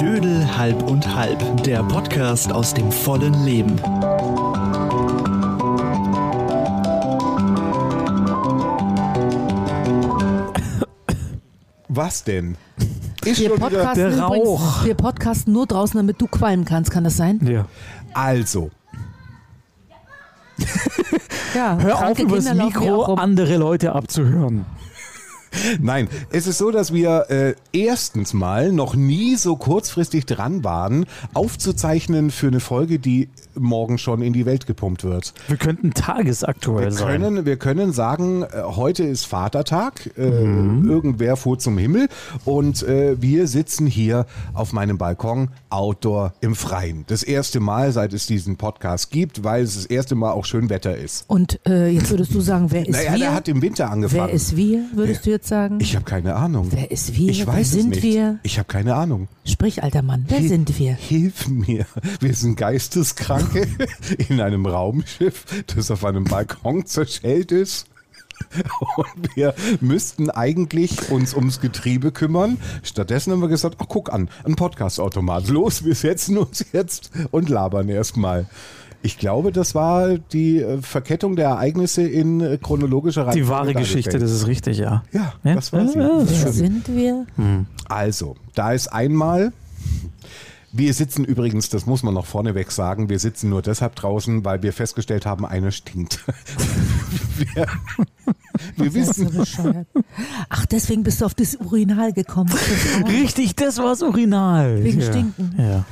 Dödel halb und halb, der Podcast aus dem vollen Leben. Was denn? Ist Wir podcasten, der übrigens, Rauch. wir podcasten nur draußen, damit du qualmen kannst. Kann das sein? Ja. also, Ja. Hör auf, übers Mikro andere Leute abzuhören. Nein, es ist so, dass wir äh, erstens mal noch nie so kurzfristig dran waren, aufzuzeichnen für eine Folge, die morgen schon in die Welt gepumpt wird. Wir könnten tagesaktuell Wir sein. können, wir können sagen, äh, heute ist Vatertag, äh, irgendwer fuhr zum Himmel und äh, wir sitzen hier auf meinem Balkon outdoor im Freien. Das erste Mal, seit es diesen Podcast gibt, weil es das erste Mal auch schön Wetter ist. Und äh, jetzt würdest du sagen, wer ist Naja, wir? der hat im Winter angefangen. wer ist wir, würdest du jetzt sagen? Ich habe keine Ahnung. Wer ist wir? Ich Wer weiß sind es nicht. wir? Ich habe keine Ahnung. Sprich, alter Mann, wer Hil- sind wir? Hilf mir. Wir sind Geisteskranke in einem Raumschiff, das auf einem Balkon zerschellt ist. Und wir müssten eigentlich uns ums Getriebe kümmern. Stattdessen haben wir gesagt, ach guck an, ein Podcast-Automat. Los, wir setzen uns jetzt und labern erstmal. Ich glaube, das war die äh, Verkettung der Ereignisse in äh, chronologischer Reihenfolge. Die wahre Geschichte, das ist richtig, ja. Ja, Ja? das war sie. Ja, Wer sind wir? Also, da ist einmal. Wir sitzen übrigens, das muss man noch vorneweg sagen, wir sitzen nur deshalb draußen, weil wir festgestellt haben, einer stinkt. wir, wir so wissen, bescheuert? Ach, deswegen bist du auf das Urinal gekommen. Das. Richtig, das war's Original. Wegen ja. Stinken. Ja.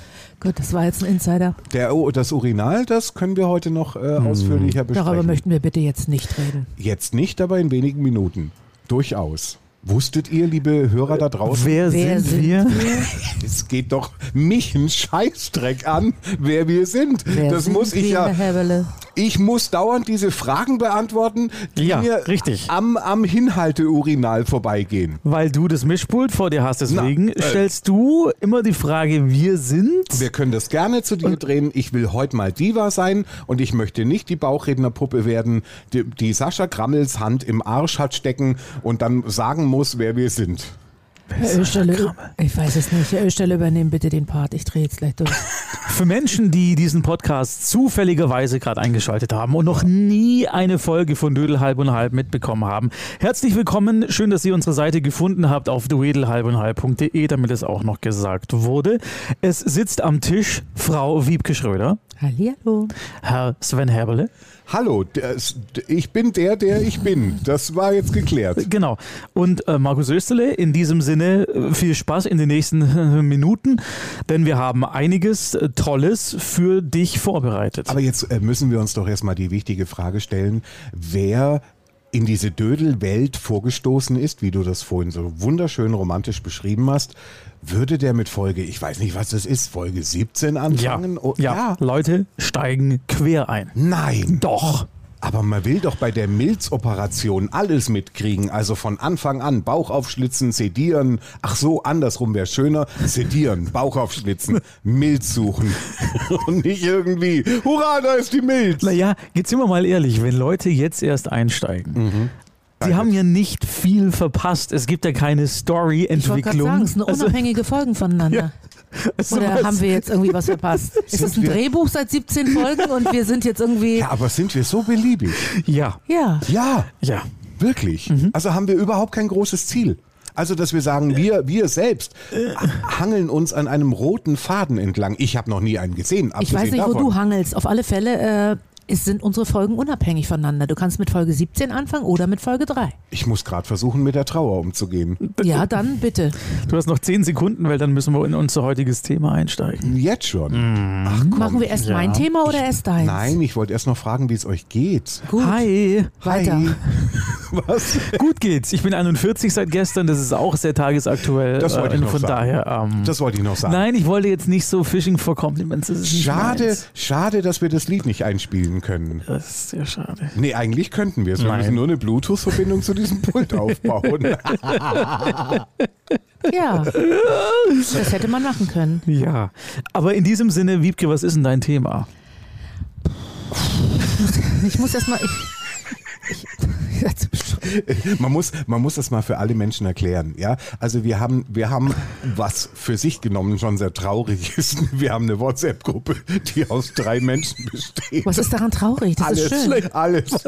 Gut, das war jetzt ein Insider. der, das Urinal, das können wir heute noch äh, ausführlicher besprechen. Darüber möchten wir bitte jetzt nicht reden. Jetzt nicht, aber in wenigen Minuten. Durchaus. Wusstet ihr, liebe Hörer da draußen, Wer, Wer sind, sind wir? es geht doch mich ein Scheißdreck an, wer wir sind. Wer das sind muss ich wir, ja, Herr? Ich muss dauernd diese Fragen beantworten, die Ja, mir richtig. am, am Hinhalteurinal vorbeigehen. Weil du das Mischpult vor dir hast, deswegen Na, äh. stellst du immer die Frage, wir sind. Wir können das gerne zu dir drehen. Ich will heute mal Diva sein und ich möchte nicht die Bauchrednerpuppe werden, die, die Sascha Krammels Hand im Arsch hat stecken und dann sagen muss, wer wir sind. Herr Österle, ich weiß es nicht. Herr Österle, übernehmen bitte den Part. Ich drehe jetzt gleich durch. Für Menschen, die diesen Podcast zufälligerweise gerade eingeschaltet haben und noch nie eine Folge von Dödel halb und halb mitbekommen haben, herzlich willkommen. Schön, dass ihr unsere Seite gefunden habt auf dödelhalbundhalb.de, damit es auch noch gesagt wurde. Es sitzt am Tisch Frau Wiebke Schröder, Hallihallo. Herr Sven Herberle, Hallo, ist- ich bin der, der ich bin. Das war jetzt geklärt. genau, und äh, Markus Österle. In diesem Sinne äh, viel Spaß in den nächsten äh, Minuten, denn wir haben einiges äh, Tolles für dich vorbereitet. Aber jetzt äh, müssen wir uns doch erstmal die wichtige Frage stellen, wer in diese Dödelwelt vorgestoßen ist, wie du das vorhin so wunderschön romantisch beschrieben hast, würde der mit Folge, ich weiß nicht, was das ist, Folge 17 ja, anfangen? Oh, ja, Leute steigen quer ein. Nein. Doch. Aber man will doch bei der Milzoperation alles mitkriegen. Also von Anfang an Bauch aufschlitzen, sedieren. Ach so, andersrum wäre schöner. Sedieren, Bauch aufschlitzen, Milz suchen. Und nicht irgendwie, hurra, da ist die Milz. Naja, jetzt sind wir mal ehrlich, wenn Leute jetzt erst einsteigen, Mhm. Sie haben ja nicht viel verpasst. Es gibt ja keine Ich wollte gerade Story-Entwicklung. sagen, es sind Also, unabhängige Folgen voneinander. also Oder was- haben wir jetzt irgendwie was verpasst? Es ist ein wir- Drehbuch seit 17 Folgen und wir sind jetzt irgendwie. Ja, aber sind wir so beliebig? Ja, Ja. Ja, ja. wirklich. Mhm. Also haben wir überhaupt kein großes Ziel. Also, dass wir sagen, wir, wir selbst hangeln uns an einem roten Faden entlang. Ich habe noch nie einen gesehen. Ich weiß nicht, wo davon. du hangelst. Auf alle Fälle äh, es sind unsere Folgen unabhängig voneinander. Du kannst mit Folge 17 anfangen oder mit Folge 3. Ich muss gerade versuchen, mit der Trauer umzugehen. Ja, dann bitte. Du hast noch zehn Sekunden, weil dann müssen wir in unser heutiges Thema einsteigen. Jetzt schon. Mhm. Ach komm. Machen wir erst ja. mein Thema oder erst deins? Nein, ich wollte erst noch fragen, wie es euch geht. Gut. Hi, Weiter. Hi. Was? gut geht's. Ich bin 41 seit gestern, das ist auch sehr tagesaktuell. Das wollte ich äh, noch Von sagen. daher. Ähm, Das wollte ich noch sagen. nein, ich wollte jetzt nicht so Fishing for Compliments. Das ist nicht Schade, schade, dass wir das Lied nicht einspielen können. Das ist sehr schade. Nee, eigentlich könnten wir es. Wir Nein. müssen nur eine Bluetooth-Verbindung zu diesem Pult aufbauen. Ja. Das hätte man machen können. Ja, aber in diesem Sinne, Wiebke, was ist denn dein Thema? Ich muss erstmal. man, muss, man muss das mal für alle Menschen erklären. Ja? Also wir haben, wir haben, was für sich genommen schon sehr traurig ist, wir haben eine WhatsApp-Gruppe, die aus drei Menschen besteht. Was ist daran traurig? Das alles, ist schön. alles.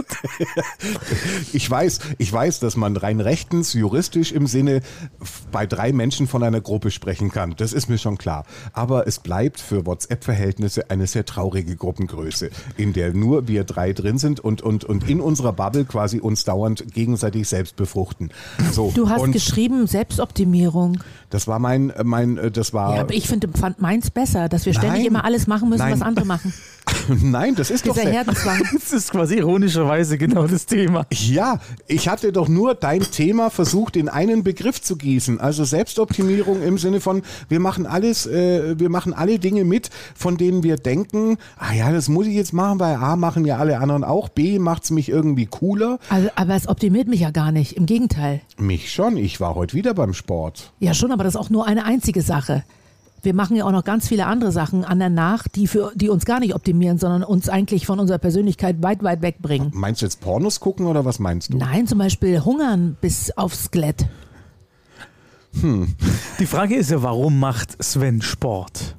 Ich weiß, ich weiß, dass man rein rechtens, juristisch im Sinne bei drei Menschen von einer Gruppe sprechen kann. Das ist mir schon klar. Aber es bleibt für WhatsApp-Verhältnisse eine sehr traurige Gruppengröße, in der nur wir drei drin sind und, und, und in unserer Bubble quasi uns dauernd gegenseitig selbst befruchten. So, Du hast und geschrieben Selbstoptimierung. das war mein, mein, äh, das war, Ja, aber ich finde, fand meins besser, dass wir ständig Nein. immer alles machen müssen, Nein. was andere machen. nein, das ist doch Dieser sehr, Herdenzwang. Das ist quasi ironischerweise genau das Thema. Ja, ich hatte doch nur dein Thema versucht in einen Begriff zu gießen. Also Selbstoptimierung im Sinne von, wir machen alles, äh, wir machen alle Dinge mit, von denen wir denken, ah ja, das muss ich jetzt machen, weil A machen ja alle anderen auch, B macht's mich irgendwie cooler. Also, aber es optimiert mich ja gar nicht. Im Gegenteil. Mich schon, ich war heute wieder beim Sport. Ja, schon, aber das ist auch nur eine einzige Sache. Wir machen ja auch noch ganz viele andere Sachen an der nach, die, für, die uns gar nicht optimieren, sondern uns eigentlich von unserer Persönlichkeit weit, weit wegbringen. Meinst du jetzt Pornos gucken oder was meinst du? Nein, zum Beispiel hungern bis aufs Skelett. Die Frage ist ja, warum macht Sven Sport?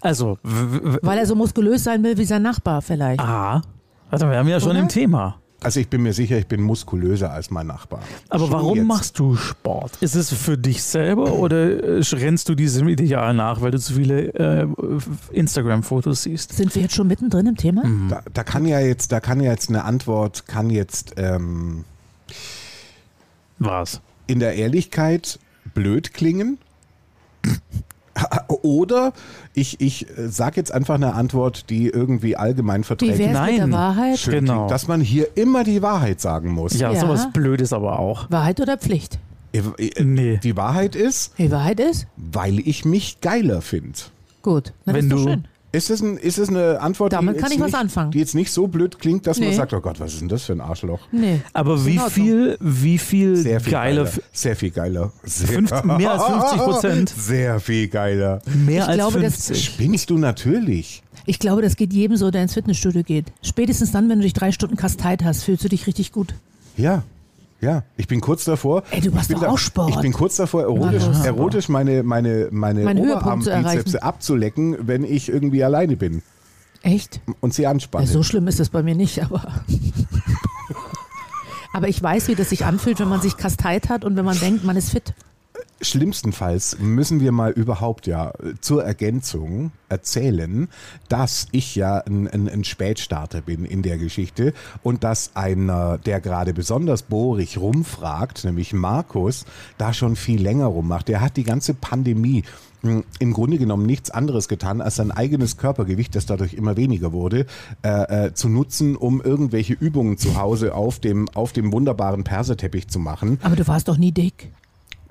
Also, Weil er so muskulös sein will wie sein Nachbar vielleicht. A, also wir haben ja schon Oder? im Thema. Also ich bin mir sicher, ich bin muskulöser als mein Nachbar. Aber Schon warum jetzt. machst du Sport? Ist es für dich selber oder äh, rennst du diesem Ideal nach, weil du zu viele äh, Instagram-Fotos siehst? Sind wir jetzt schon mittendrin im Thema? Da, da kann ja jetzt, da kann ja jetzt eine Antwort, kann jetzt ähm, Was? in der Ehrlichkeit blöd klingen. Oder ich, ich äh, sag jetzt einfach eine Antwort, die irgendwie allgemein verträglich wär's mit der Nein. Wahrheit? schön Genau. klingt, dass man hier immer die Wahrheit sagen muss. Ja, Ja. sowas Blödes aber auch. Wahrheit oder Pflicht? Äh, äh, Nee. Die Wahrheit ist, Die Wahrheit ist? weil ich mich geiler finde. Gut. Na, Wenn ist du- schön. Ist es, ein, ist es eine Antwort, Damit die, kann jetzt ich was nicht, anfangen. die jetzt nicht so blöd klingt, dass man Nee. sagt, oh Gott, was ist denn das für ein Arschloch? Nee. Aber wie Ordnung. viel, wie viel, Sehr viel geiler, geiler. Sehr viel geiler. Sehr, Fünf- mehr als 50 Prozent. Sehr viel geiler. mehr Ich als glaube, das- 50? Spinnst du natürlich. Ich glaube, das geht jedem so, der ins Fitnessstudio geht. Spätestens dann, wenn du dich drei Stunden kasteit hast, fühlst du dich richtig gut. Ja. Ja, ich bin kurz davor. Ey, du machst ich bin doch auch Sport. Ich bin kurz davor, erotisch, Markus. erotisch meine, meine, meine zu Oberarmbizepse abzulecken, wenn ich irgendwie alleine bin Echt? und sie anspanne. Ja, so schlimm ist es bei mir nicht, aber. aber ich weiß, wie das sich anfühlt, wenn man sich kasteit hat und wenn man denkt, man ist fit. Schlimmstenfalls müssen wir mal überhaupt ja zur Ergänzung erzählen, dass ich ja ein, ein, ein Spätstarter bin in der Geschichte und dass einer, der gerade besonders bohrig rumfragt, nämlich Markus, da schon viel länger rummacht. Der hat die ganze Pandemie mh, im Grunde genommen nichts anderes getan, als sein eigenes Körpergewicht, das dadurch immer weniger wurde, äh, äh, zu nutzen, um irgendwelche Übungen zu Hause auf dem, auf dem wunderbaren Perserteppich zu machen. Aber du warst doch nie dick.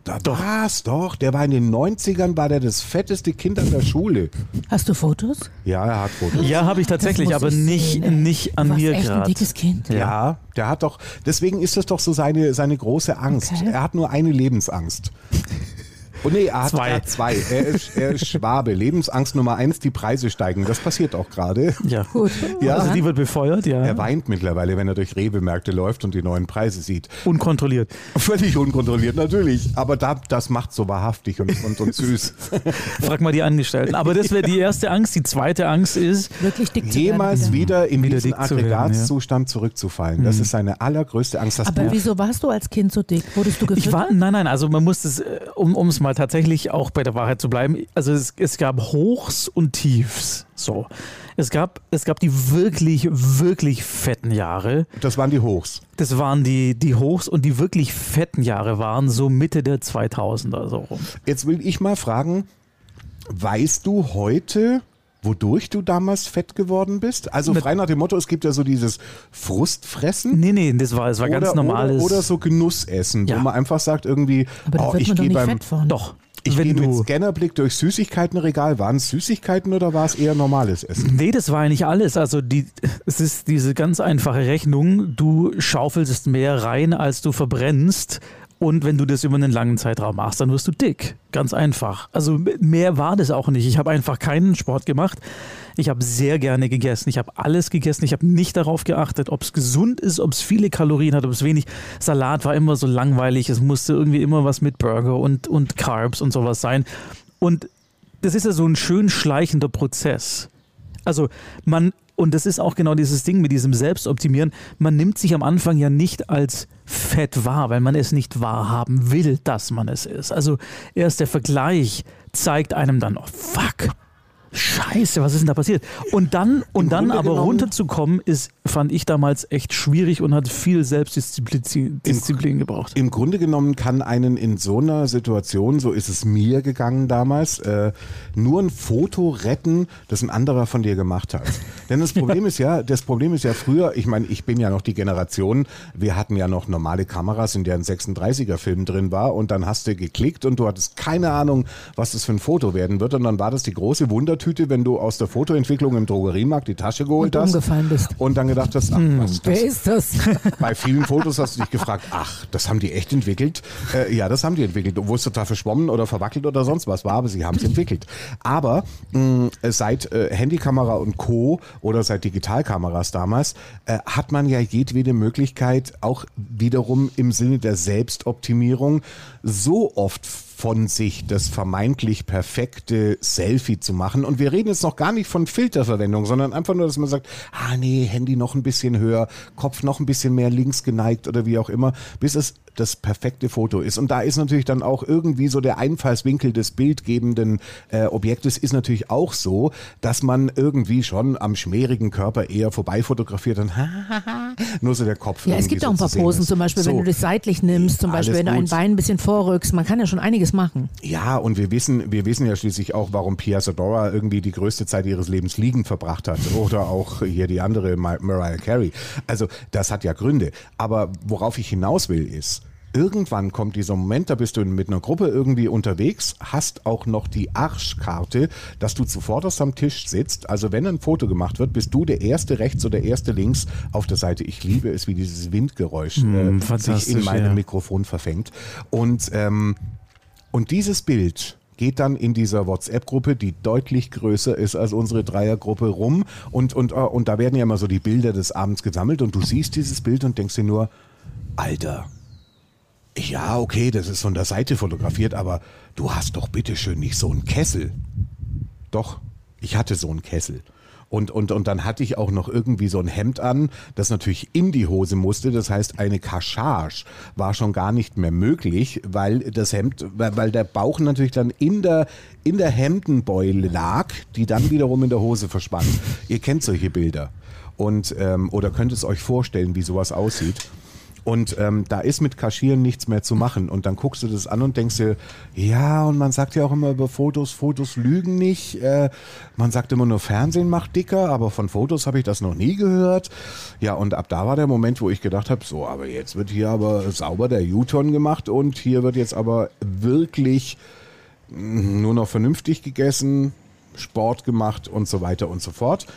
Da war's doch. Der war in den 90ern, war der das fetteste Kind an der Schule. Hast du Fotos? Ja, er hat Fotos. Ja, habe ich tatsächlich, aber ich nicht, sehen, nicht an du warst mir echt ein gerade. dickes Kind. Ja. der hat doch, deswegen ist das doch so seine, seine große Angst. Okay. Er hat nur eine Lebensangst. Oh nee, er hat Zwei. er zwei. Er ist, er ist Schwabe. Lebensangst Nummer eins, die Preise steigen. Das passiert auch gerade. Ja. Gut. Ja. Also die wird befeuert, ja. Er weint mittlerweile, wenn er durch Rewe-Märkte läuft und die neuen Preise sieht. Unkontrolliert. Völlig unkontrolliert, natürlich. Aber da, das macht so wahrhaftig und, und, und süß. Frag mal die Angestellten. Aber das wäre die erste Angst. Die zweite Angst ist, Wirklich dick zu jemals werden. wieder in Wieder diesen dick zu ja. Aggregatzustand zurückzufallen. Das ist seine allergrößte Angst. Das Aber Buch, wieso warst du als Kind so dick? Wurdest du gefüttert? ich war, nein, nein, also man muss es, äh, um um es mal tatsächlich auch bei der Wahrheit zu bleiben, also es, es gab Hochs und Tiefs. So. Es gab, es gab die wirklich, wirklich fetten Jahre. das waren die Hochs. Das waren die, die Hochs und die wirklich fetten Jahre waren so Mitte der 2000er so rum. Jetzt will ich mal fragen, weißt du heute, wodurch du damals fett geworden bist? Also frei nach dem Motto, es gibt ja so dieses Frustfressen. Nee, nee, das war, das war ganz oder, normales. Oder, oder so Genussessen, Ja. wo man einfach sagt irgendwie, oh, wird ich man doch gehe nicht beim, fett von. Doch. ich wenn gehe mit Scannerblick durch Süßigkeitenregal. Waren es Süßigkeiten oder war es eher normales Essen? Nee, das war eigentlich alles. Also die, es ist diese ganz einfache Rechnung. Du schaufelst mehr rein, als du verbrennst. Und wenn du das über einen langen Zeitraum machst, dann wirst du dick. Ganz einfach. Also mehr war das auch nicht. Ich habe einfach keinen Sport gemacht. Ich habe sehr gerne gegessen. Ich habe alles gegessen. Ich habe nicht darauf geachtet, ob es gesund ist, ob es viele Kalorien hat, ob es wenig. Salat war immer so langweilig. Es musste irgendwie immer was mit Burger und, und Carbs und sowas sein. Und das ist ja so ein schön schleichender Prozess. Also man, und das ist auch genau dieses Ding mit diesem Selbstoptimieren, man nimmt sich am Anfang ja nicht als fett wahr, weil man es nicht wahrhaben will, dass man es ist. Also erst der Vergleich zeigt einem dann, oh fuck, Scheiße, was ist denn da passiert? Und dann, und dann Grunde aber runterzukommen, ist, fand ich damals echt schwierig und hat viel Selbstdisziplin Disziplin gebraucht. Im Grunde genommen kann einen in so einer Situation, so ist es mir gegangen damals, äh, nur ein Foto retten, das ein anderer von dir gemacht hat. Denn das Problem ist ja, das Problem ist ja früher, ich meine, ich bin ja noch die Generation, wir hatten ja noch normale Kameras, in der ein 36er Film drin war und dann hast du geklickt und du hattest keine Ahnung, was das für ein Foto werden wird und dann war das die große Wundertüte, wenn du aus der Fotoentwicklung im Drogeriemarkt die Tasche geholt Und hast umgefallen bist. und dann gedacht hast, ach, was ist das? Wer ist das? Bei vielen Fotos hast du dich gefragt, ach, das haben die echt entwickelt? Äh, ja, das haben die entwickelt, obwohl es total verschwommen oder verwackelt oder sonst was war, aber sie haben es entwickelt. Aber mh, seit äh, Handykamera und Co. oder seit Digitalkameras damals äh, hat man ja jedwede Möglichkeit, auch wiederum im Sinne der Selbstoptimierung so oft von sich das vermeintlich perfekte Selfie zu machen. Und wir reden jetzt noch gar nicht von Filterverwendung, sondern einfach nur, dass man sagt, ah nee, Handy noch ein bisschen höher, Kopf noch ein bisschen mehr links geneigt oder wie auch immer, bis es das perfekte Foto ist. Und da ist natürlich dann auch irgendwie so der Einfallswinkel des bildgebenden äh, Objektes ist natürlich auch so, dass man irgendwie schon am schmierigen Körper eher vorbei fotografiert und nur so der Kopf. Ja, es gibt auch ein paar Posen, zum Beispiel, wenn So. du das seitlich nimmst, zum Alles Beispiel, wenn du ein gut. Bein ein bisschen vorrückst. Man kann ja schon einiges machen. Ja, und wir wissen, wir wissen ja schließlich auch, warum Pia Zadora irgendwie die größte Zeit ihres Lebens liegend verbracht hat. Oder auch hier die andere Mar Mariah Carey. Also das hat ja Gründe. Aber worauf ich hinaus will ist, Irgendwann kommt dieser Moment, da bist du mit einer Gruppe irgendwie unterwegs, hast auch noch die Arschkarte, dass du zuvorderst am Tisch sitzt. Also wenn ein Foto gemacht wird, bist du der erste rechts oder der erste links auf der Seite. Ich liebe es, wie dieses Windgeräusch äh, sich in meinem ja. Mikrofon verfängt. Und ähm, und dieses Bild geht dann in dieser WhatsApp-Gruppe, die deutlich größer ist als unsere Dreiergruppe, rum. Und, und, äh, und da werden ja immer so die Bilder des Abends gesammelt und du siehst dieses Bild und denkst dir nur, Alter, ja, okay, das ist von der Seite fotografiert, aber du hast doch bitteschön nicht so einen Kessel. Doch, ich hatte so einen Kessel. Und, und, und dann hatte ich auch noch irgendwie so ein Hemd an, das natürlich in die Hose musste. Das heißt, eine Kaschage war schon gar nicht mehr möglich, weil das Hemd, weil, weil der Bauch natürlich dann in der, in der Hemdenbeule lag, die dann wiederum in der Hose verschwand. Ihr kennt solche Bilder. Und, ähm, oder könnt es euch vorstellen, wie sowas aussieht. Und ähm, da ist mit Kaschieren nichts mehr zu machen. Und dann guckst du das an und denkst dir, ja, und man sagt ja auch immer über Fotos, Fotos lügen nicht. Äh, man sagt immer nur, Fernsehen macht dicker, aber von Fotos habe ich das noch nie gehört. Ja, und ab da war der Moment, wo ich gedacht habe, so, aber jetzt wird hier aber sauber der U-Turn gemacht und hier wird jetzt aber wirklich mm, nur noch vernünftig gegessen, Sport gemacht und so weiter und so fort.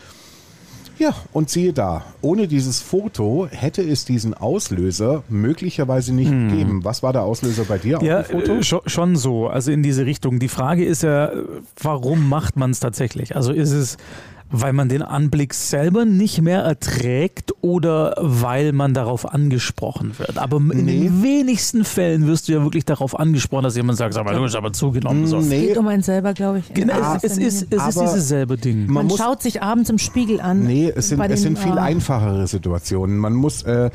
Ja, und siehe da, ohne dieses Foto hätte es diesen Auslöser möglicherweise nicht gegeben. Was war der Auslöser bei dir? Ja, ein Foto? äh, schon, schon so, also in diese Richtung. Die Frage ist ja, warum macht man es tatsächlich? Also ist es, weil man den Anblick selber nicht mehr erträgt oder weil man darauf angesprochen wird? Aber in Nee. den wenigsten Fällen wirst du ja wirklich darauf angesprochen, dass jemand sagt, sag mal, du hast aber zugenommen. So. Nee. Geht um einen selber, glaube ich. Genau, Ja, es, es ist, es ist dieses selbe Ding. Man, muss- schaut sich abends im Spiegel an. Nee, es sind, Bei es den, sind viel ah, einfachere Situationen. Man muss, äh,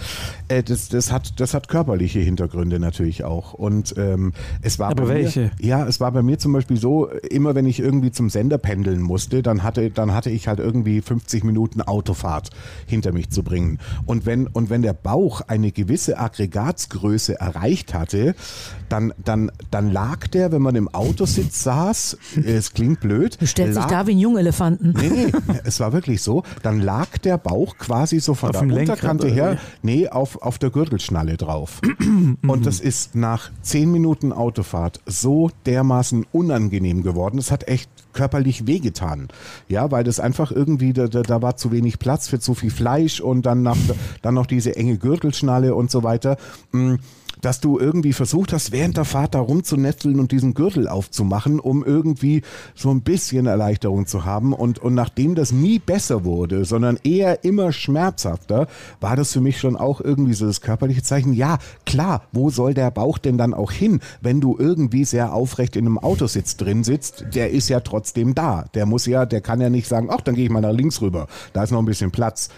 äh, das, das, hat, das hat körperliche Hintergründe natürlich auch. Und ähm, es war Aber bei welche? Mir, ja, es war bei mir zum Beispiel so, immer wenn ich irgendwie zum Sender pendeln musste, dann hatte, dann hatte ich halt irgendwie 50 Minuten Autofahrt hinter mich zu bringen. Und wenn, und wenn der Bauch eine gewisse Aggregatsgröße erreicht hatte, dann, dann, dann lag der, wenn man im Autositz saß, es klingt blöd, Du stellst dich lag da wie ein Jungelefanten. Nee, nee, es war wirklich so. Dann lag der Bauch quasi so von Auf der Lenkrad, Unterkante oder her, nee, auf, auf der Gürtelschnalle drauf. Und das ist nach zehn Minuten Autofahrt so dermaßen unangenehm geworden. Es hat echt körperlich wehgetan. Ja, weil das einfach irgendwie, da, da, war zu wenig Platz für zu viel Fleisch und dann, nach, dann noch diese enge Gürtelschnalle und so weiter. Dass du irgendwie versucht hast, während der Fahrt da rumzunetzeln und diesen Gürtel aufzumachen, um irgendwie so ein bisschen Erleichterung zu haben. Und, und nachdem das nie besser wurde, sondern eher immer schmerzhafter, war das für mich schon auch irgendwie so das körperliche Zeichen. Ja, klar, wo soll der Bauch denn dann auch hin, wenn du irgendwie sehr aufrecht in einem Autositz drin sitzt? Der ist ja trotzdem da. Der muss ja, der kann ja nicht sagen, ach, dann gehe ich mal nach links rüber. Da ist noch ein bisschen Platz.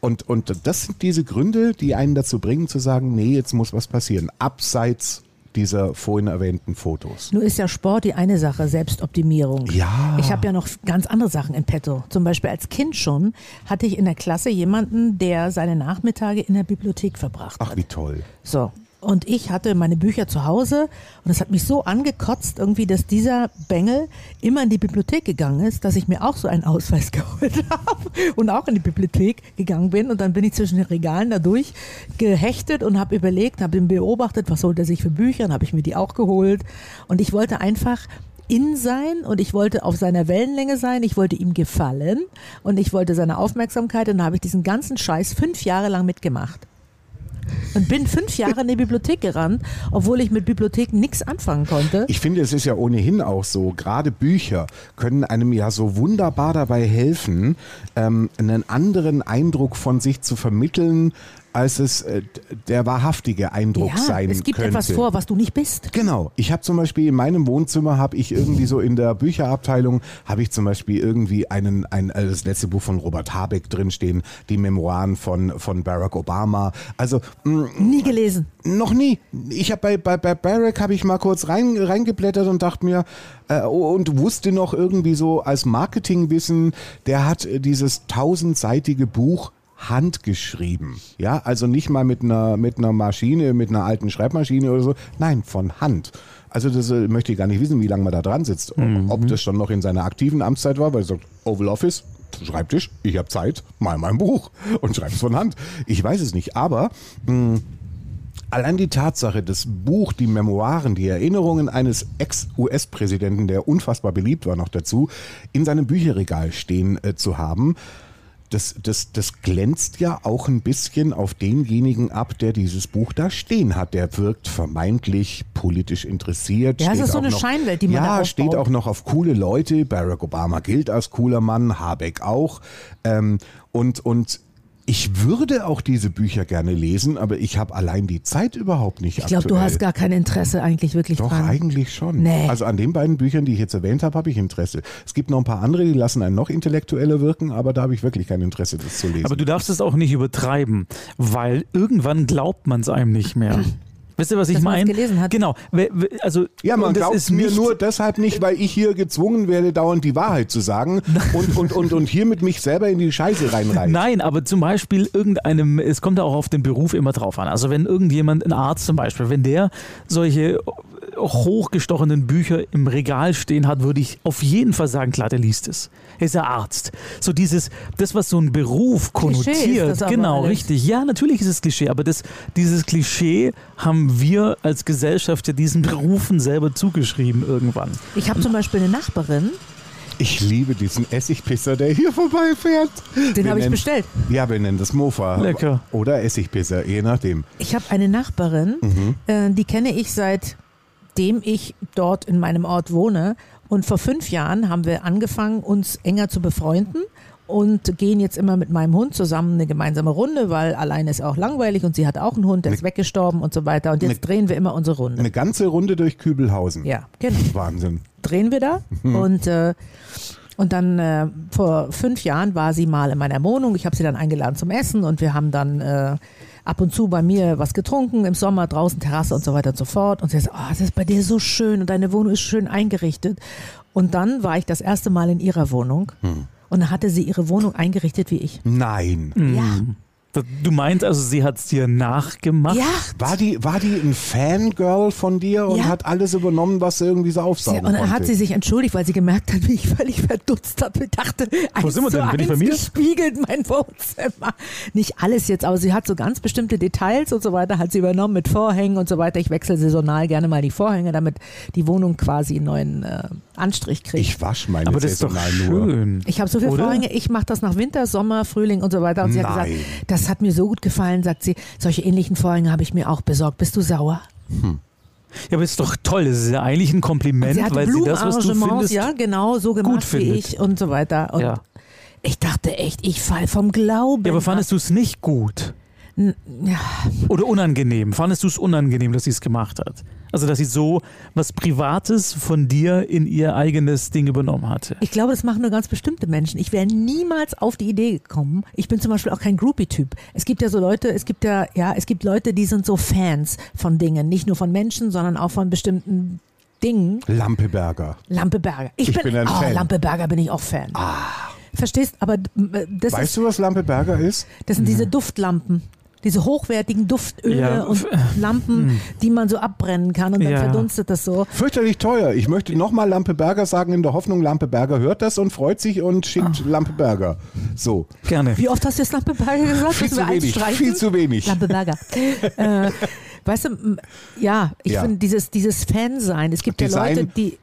Und, und das sind diese Gründe, die einen dazu bringen zu sagen, nee, jetzt muss was passieren. Abseits dieser vorhin erwähnten Fotos. Nur ist ja Sport die eine Sache, Selbstoptimierung. Ja. Ich habe ja noch ganz andere Sachen in petto. Zum Beispiel als Kind schon hatte ich in der Klasse jemanden, der seine Nachmittage in der Bibliothek verbracht Ach, hat. wie toll. So. Und ich hatte meine Bücher zu Hause und es hat mich so angekotzt irgendwie, dass dieser Bengel immer in die Bibliothek gegangen ist, dass ich mir auch so einen Ausweis geholt habe und auch in die Bibliothek gegangen bin. Und dann bin ich zwischen den Regalen da durch gehechtet und habe überlegt, habe ihn beobachtet, was holt er sich für Bücher, dann habe ich mir die auch geholt. Und ich wollte einfach in sein und ich wollte auf seiner Wellenlänge sein, ich wollte ihm gefallen und ich wollte seine Aufmerksamkeit und dann habe ich diesen ganzen Scheiß fünf Jahre lang mitgemacht und bin fünf Jahre in die Bibliothek gerannt, obwohl ich mit Bibliotheken nichts anfangen konnte. Ich finde, es ist ja ohnehin auch so, gerade Bücher können einem ja so wunderbar dabei helfen, ähm, einen anderen Eindruck von sich zu vermitteln, als es äh, der wahrhaftige Eindruck ja, sein es gibt könnte. etwas vor, was du nicht bist. Genau. Ich habe zum Beispiel in meinem Wohnzimmer habe ich irgendwie so in der Bücherabteilung habe ich zum Beispiel irgendwie einen ein äh, das letzte Buch von Robert Habeck drinstehen, die Memoiren von von Barack Obama. Also mh, Nie gelesen. noch nie. Ich habe bei, bei, bei Barack habe ich mal kurz rein, reingeblättert und dachte mir äh, und wusste noch irgendwie so als Marketingwissen, der hat äh, dieses tausendseitige Buch handgeschrieben. Ja, also nicht mal mit einer mit einer Maschine, mit einer alten Schreibmaschine oder so. Nein, von Hand. Also das äh, möchte ich gar nicht wissen, wie lange man da dran sitzt. Ob das schon noch in seiner aktiven Amtszeit war, weil er sagt, Oval Office, Schreibtisch, ich habe Zeit, mal mein Buch und schreib's von Hand. Ich weiß es nicht, aber mh, Allein die Tatsache, das Buch, die Memoiren, die Erinnerungen eines Ex-US-Präsidenten, der unfassbar beliebt war noch dazu, in seinem Bücherregal stehen äh, zu haben, das, das, das glänzt ja auch ein bisschen auf denjenigen ab, der dieses Buch da stehen hat. Der wirkt vermeintlich politisch interessiert. Ja, es steht ist so eine noch, Scheinwelt, die man da Ja, aufbaut. steht auch noch auf coole Leute. Barack Obama gilt als cooler Mann, Habeck auch. Ähm, und, und ich würde auch diese Bücher gerne lesen, aber ich habe allein die Zeit überhaupt nicht Ich glaube, du hast gar kein Interesse eigentlich wirklich Doch, dran. eigentlich schon. Nee. Also an den beiden Büchern, die ich jetzt erwähnt habe, habe ich Interesse. Es gibt noch ein paar andere, die lassen einen noch intellektueller wirken, aber da habe ich wirklich kein Interesse, das zu lesen. Aber du darfst es auch nicht übertreiben, weil irgendwann glaubt man es einem nicht mehr. Wisst ihr, was ich Dass es meine? gelesen hat. Genau. Also, ja, man glaubt ist mir nur deshalb nicht, weil ich hier gezwungen werde, dauernd die Wahrheit zu sagen und, und, und, und hiermit mich selber in die Scheiße reinreißt. Nein, aber zum Beispiel irgendeinem, es kommt ja auch auf den Beruf immer drauf an. Also wenn irgendjemand, ein Arzt zum Beispiel, wenn der solche hochgestochenen Bücher im Regal stehen hat, würde ich auf jeden Fall sagen, klar, der liest es. Er ist ja Arzt. So dieses, das, was so ein Beruf konnotiert, das aber genau, alles. richtig. Ja, natürlich ist es Klischee, aber das, dieses Klischee haben wir als Gesellschaft ja diesen Berufen selber zugeschrieben irgendwann. Ich habe zum Beispiel eine Nachbarin, Ich liebe diesen Essigpisser, der hier vorbeifährt. den habe ich bestellt. Ja, wir nennen das Mofa. Lecker. Oder Essigpisser, je nachdem. Ich habe eine Nachbarin, Mhm. äh, die kenne ich seitdem ich dort in meinem Ort wohne. Und vor fünf Jahren haben wir angefangen, uns enger zu befreunden und gehen jetzt immer mit meinem Hund zusammen eine gemeinsame Runde, weil alleine ist auch langweilig und sie hat auch einen Hund, der ist weggestorben und so weiter. Und jetzt Eine- drehen wir immer unsere Runde. Eine ganze Runde durch Kübelhausen. Ja, genau. Wahnsinn. drehen wir da. Und, äh, und dann äh, vor fünf Jahren war sie mal in meiner Wohnung. Ich habe sie dann eingeladen zum Essen und wir haben dann äh, ab und zu bei mir was getrunken, im Sommer draußen Terrasse und so weiter und so fort. Und sie sagt, oh, das ist bei dir so schön und deine Wohnung ist schön eingerichtet. Und dann war ich das erste Mal in ihrer Wohnung und dann hatte sie ihre Wohnung eingerichtet wie ich. Nein. Ja. Du meinst also, sie hat es dir nachgemacht? Ja. War die, war die ein Fangirl von dir und Ja. hat alles übernommen, was sie irgendwie so Sie, aufsaugen und dann konnte? hat sie sich entschuldigt, weil sie gemerkt hat, wie ich völlig verdutzt habe. Ich dachte, eins sind wir denn? Bin ich bei mir? gespiegelt mein Wohnzimmer. Nicht alles jetzt, aber sie hat so ganz bestimmte Details und so weiter, hat sie übernommen mit Vorhängen und so weiter. Ich wechsle saisonal gerne mal die Vorhänge, damit die Wohnung quasi einen neuen äh, Anstrich kriege. Ich wasche meine Aber das ist doch saisonal nur. schön. Ich habe so viele Oder? Vorhänge, ich mache das nach Winter, Sommer, Frühling und so weiter. Und sie hat Nein. gesagt, das hat mir so gut gefallen, sagt sie. Solche ähnlichen Vorhänge habe ich mir auch besorgt. Bist du sauer? Ja, aber ist doch toll. Das ist ja eigentlich ein Kompliment, sie weil sie das, was du findest. ja, genau, so gemacht wie ich und so weiter. Und Ja. ich dachte echt, ich fall vom Glauben. ja, aber fandest du es nicht gut? Ja, Oder unangenehm? Fandest du es unangenehm, dass sie es gemacht hat? Also, dass sie so was Privates von dir in ihr eigenes Ding übernommen hatte. Ich glaube, das machen nur ganz bestimmte Menschen. Ich wäre niemals auf die Idee gekommen. Ich bin zum Beispiel auch kein Groupie-Typ. Es gibt ja so Leute, es gibt ja, ja, es gibt Leute, die sind so Fans von Dingen. Nicht nur von Menschen, sondern auch von bestimmten Dingen. Lampeberger. Lampeberger. Ich, Ich bin ein oh, Fan. Lampeberger bin ich auch Fan. Verstehst? Aber äh, das, Weißt ist, du, was Lampeberger ist? das sind diese Duftlampen. Diese hochwertigen Duftöle Ja, und f- Hm. Lampen, die man so abbrennen kann und dann Ja. verdunstet das so. Fürchterlich teuer. Ich möchte nochmal Lampeberger sagen, in der Hoffnung, Lampeberger hört das und freut sich und Ah. schickt Lampeberger. So. Gerne. Wie oft hast du jetzt Lampeberger gesagt? Viel zu wenig. streichen? Viel zu wenig. Lampeberger. äh, weißt du, ja, ich Ja. finde dieses, dieses Fan-Sein. Es gibt ja Design- Leute, die.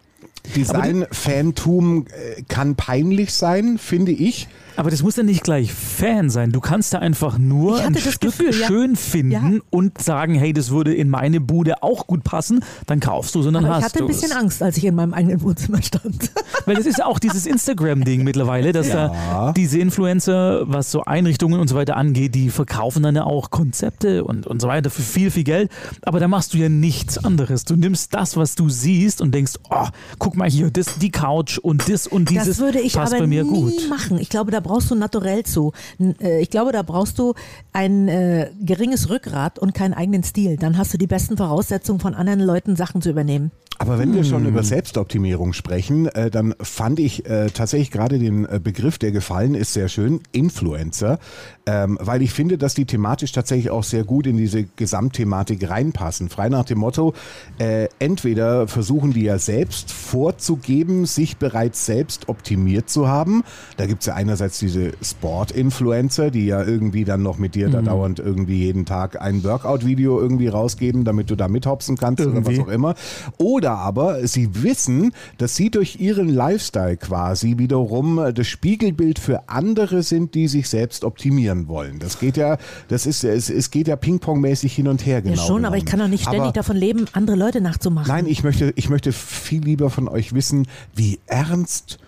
Design-Fantum äh, kann peinlich sein, finde ich. Aber das muss ja nicht gleich Fan sein. Du kannst da einfach nur ein Stück Gefühl, ja. schön finden Ja. und sagen, hey, das würde in meine Bude auch gut passen. Dann kaufst du es und dann Aber ich hast hatte ein du bisschen es. Angst, als ich in meinem eigenen Wohnzimmer stand. Weil das ist ja auch dieses Instagram-Ding mittlerweile, dass Ja. da diese Influencer, was so Einrichtungen und so weiter angeht, die verkaufen dann ja auch Konzepte und, und so weiter für viel, viel Geld. Aber da machst du ja nichts anderes. Du nimmst das, was du siehst und denkst, oh, guck mal hier, das, die Couch und das und dieses das würde ich passt aber bei mir nie gut. machen. Ich glaube, da brauchst du naturell zu. Äh, Ich glaube, da brauchst du ein äh, geringes Rückgrat und keinen eigenen Stil. Dann hast du die besten Voraussetzungen von anderen Leuten, Sachen zu übernehmen. Aber wenn wir schon Hm. über Selbstoptimierung sprechen, äh, dann fand ich äh, tatsächlich gerade den äh, Begriff, der gefallen ist, sehr schön, Influencer, ähm, weil ich finde, dass die thematisch tatsächlich auch sehr gut in diese Gesamtthematik reinpassen. Frei nach dem Motto, äh, entweder versuchen die ja selbst vorzugeben, sich bereits selbst optimiert zu haben. Da gibt's ja einerseits diese Sport-Influencer, die ja irgendwie dann noch mit dir da dauernd irgendwie jeden Tag ein Workout-Video irgendwie rausgeben, damit du da mithopsen kannst oder Irgendwie. was auch immer. Oder aber sie wissen, dass sie durch ihren Lifestyle quasi wiederum äh, das Spiegelbild für andere sind, die sich selbst optimieren wollen. Das geht ja, das ist, es, es geht ja Ping-Pong-mäßig hin und her, genau. ja schon, aber ich kann doch nicht ständig Aber- davon leben, andere Leute nachzumachen. Nein, ich möchte, ich möchte viel lieber von euch wissen, wie ernst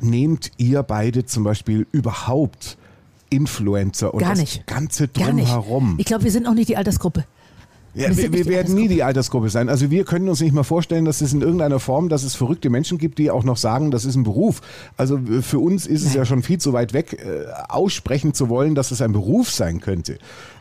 nehmt ihr beide zum Beispiel überhaupt Influencer und Gar das nicht. ganze Gar nicht. drumherum? Ich glaube, wir sind auch nicht die Altersgruppe. Ja, Wir wir, werden nie die Altersgruppe sein. Also wir können uns nicht mal vorstellen, dass es in irgendeiner Form, dass es verrückte Menschen gibt, die auch noch sagen, das ist ein Beruf. Also äh, für uns ist es ja schon viel zu weit weg, äh, aussprechen zu wollen, dass es ein Beruf sein könnte.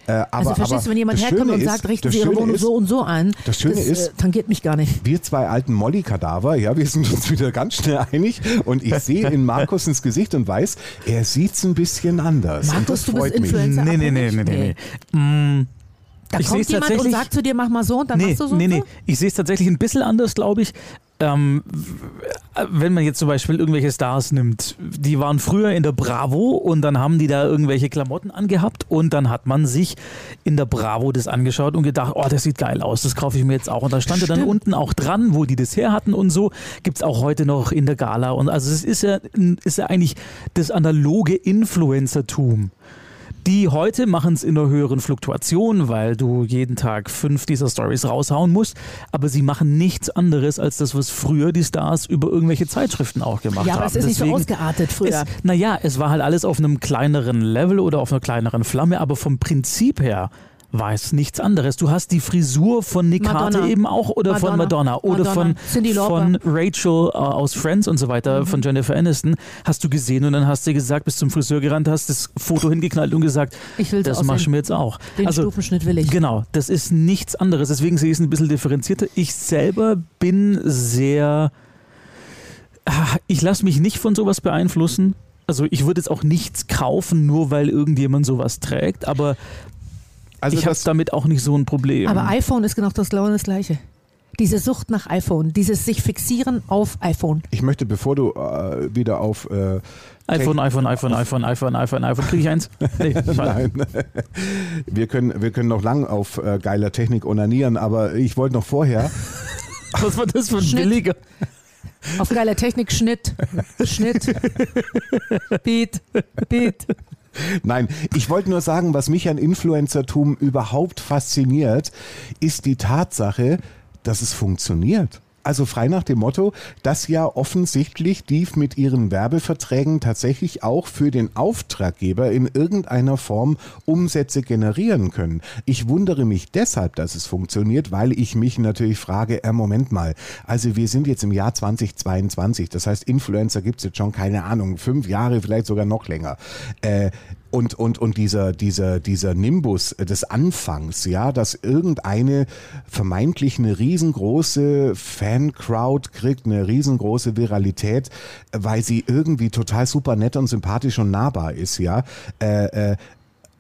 Äh, aber, Also verstehst aber du, wenn jemand herkommt und ist- sagt, richten Sie Ihre Wohnung ist, so und so ein, das Schöne das ist- äh, tangiert mich gar nicht. wir zwei alten Molly-Kadaver, ja, wir sind uns wieder ganz schnell einig und ich sehe in Markus ins Gesicht und weiß, er sieht's ein bisschen anders. Markus, du bist freut mich. Influencer. Nee, nee, nee, nee, nee. nee. Mm, Da Ich kommt jemand und sagt zu dir, mach mal so und dann nee, machst du so. nee, nee. so? Ich sehe es tatsächlich ein bisschen anders, glaube ich. Ähm, wenn man jetzt zum Beispiel irgendwelche Stars nimmt, die waren früher in der Bravo und dann haben die da irgendwelche Klamotten angehabt und dann hat man sich in der Bravo das angeschaut und gedacht, oh, das sieht geil aus, das kaufe ich mir jetzt auch. Und da stand ja dann unten auch dran, wo die das her hatten und so, gibt es auch heute noch in der Gala. Und also es ist ja, ist ja eigentlich das analoge Influencertum. Die heute machen es in einer höheren Fluktuation, weil du jeden Tag fünf dieser Stories raushauen musst. Aber sie machen nichts anderes als das, was früher die Stars über irgendwelche Zeitschriften auch gemacht Ja, haben. aber es ist nicht so Deswegen- ausgeartet früher. Naja, es war halt alles auf einem kleineren Level oder auf einer kleineren Flamme, aber vom Prinzip her es nichts anderes. Du hast die Frisur von Nick Madonna. Eben auch oder von Madonna. Madonna oder Madonna. von, von Rachel äh, aus Friends und so weiter, von Jennifer Aniston, hast du gesehen und dann hast du gesagt, bist zum Friseur gerannt, hast das Foto hingeknallt und gesagt, Ich will so das machst du mir jetzt auch. Den also, Stufenschnitt will ich. Genau, das ist nichts anderes. Deswegen sehe ich es ein bisschen differenzierter. Ich selber bin sehr. Ah, Ich lasse mich nicht von sowas beeinflussen. Also ich würde jetzt auch nichts kaufen, nur weil irgendjemand sowas trägt, aber Also ich habe damit auch nicht so ein Problem. Aber iPhone ist genau das genau das Gleiche. Diese Sucht nach iPhone, dieses sich fixieren auf iPhone. ich möchte, bevor du äh, wieder auf äh, iPhone, iPhone, iPhone, iPhone, iPhone, iPhone, iPhone. Kriege ich eins? Nee. Nein. Wir können, wir können noch lang auf äh, geiler Technik onanieren, aber ich wollte noch vorher, Was war das für ein Schnitt. billiger? Auf geiler Technik, Schnitt, Schnitt, Beat, Beat. Nein, ich wollte nur sagen, was mich an Influencertum überhaupt fasziniert, ist die Tatsache, dass es funktioniert. Also frei nach dem Motto, dass ja offensichtlich die mit ihren Werbeverträgen tatsächlich auch für den Auftraggeber in irgendeiner Form Umsätze generieren können. Ich wundere mich deshalb, dass es funktioniert, weil ich mich natürlich frage, äh, Moment mal, also wir sind jetzt im Jahr 2022, das heißt Influencer gibt es jetzt schon, keine Ahnung, fünf Jahre, vielleicht sogar noch länger. Äh, und, und, und dieser, dieser, dieser Nimbus des Anfangs, ja, dass irgendeine vermeintlich eine riesengroße Fan-Crowd kriegt, eine riesengroße Viralität, weil sie irgendwie total super nett und sympathisch und nahbar ist, ja. Äh, äh,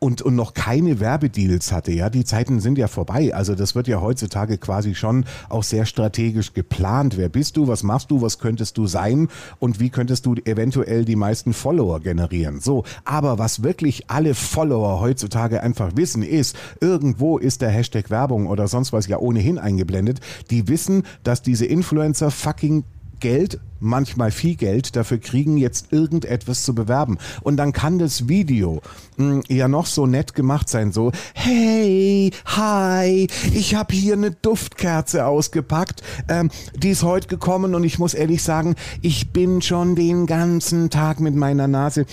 und, und noch keine Werbedeals hatte, ja, die Zeiten sind ja vorbei. Also das wird ja heutzutage quasi schon auch sehr strategisch geplant. Wer bist du, was machst du, was könntest du sein und wie könntest du eventuell die meisten Follower generieren. So, aber was wirklich alle Follower heutzutage einfach wissen ist, irgendwo ist der Hashtag Werbung oder sonst was ja ohnehin eingeblendet. Die wissen, dass diese Influencer fucking Geld, manchmal viel Geld dafür kriegen, jetzt irgendetwas zu bewerben. Und dann kann das Video mh, ja noch so nett gemacht sein, so, hey, hi, ich habe hier eine Duftkerze ausgepackt, ähm, die ist heute gekommen und ich muss ehrlich sagen, ich bin schon den ganzen Tag mit meiner Nase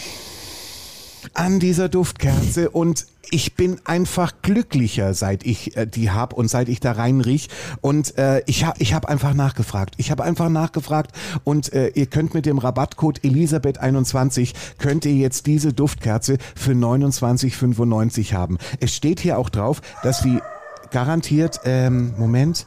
an dieser Duftkerze und ich bin einfach glücklicher, seit ich äh, die hab und seit ich da rein riech. Und äh, ich habe ich hab einfach nachgefragt. Ich habe einfach nachgefragt und äh, ihr könnt mit dem Rabattcode Elisabeth21 könnt ihr jetzt diese Duftkerze für 29,95 haben. Es steht hier auch drauf, dass sie garantiert, ähm, Moment,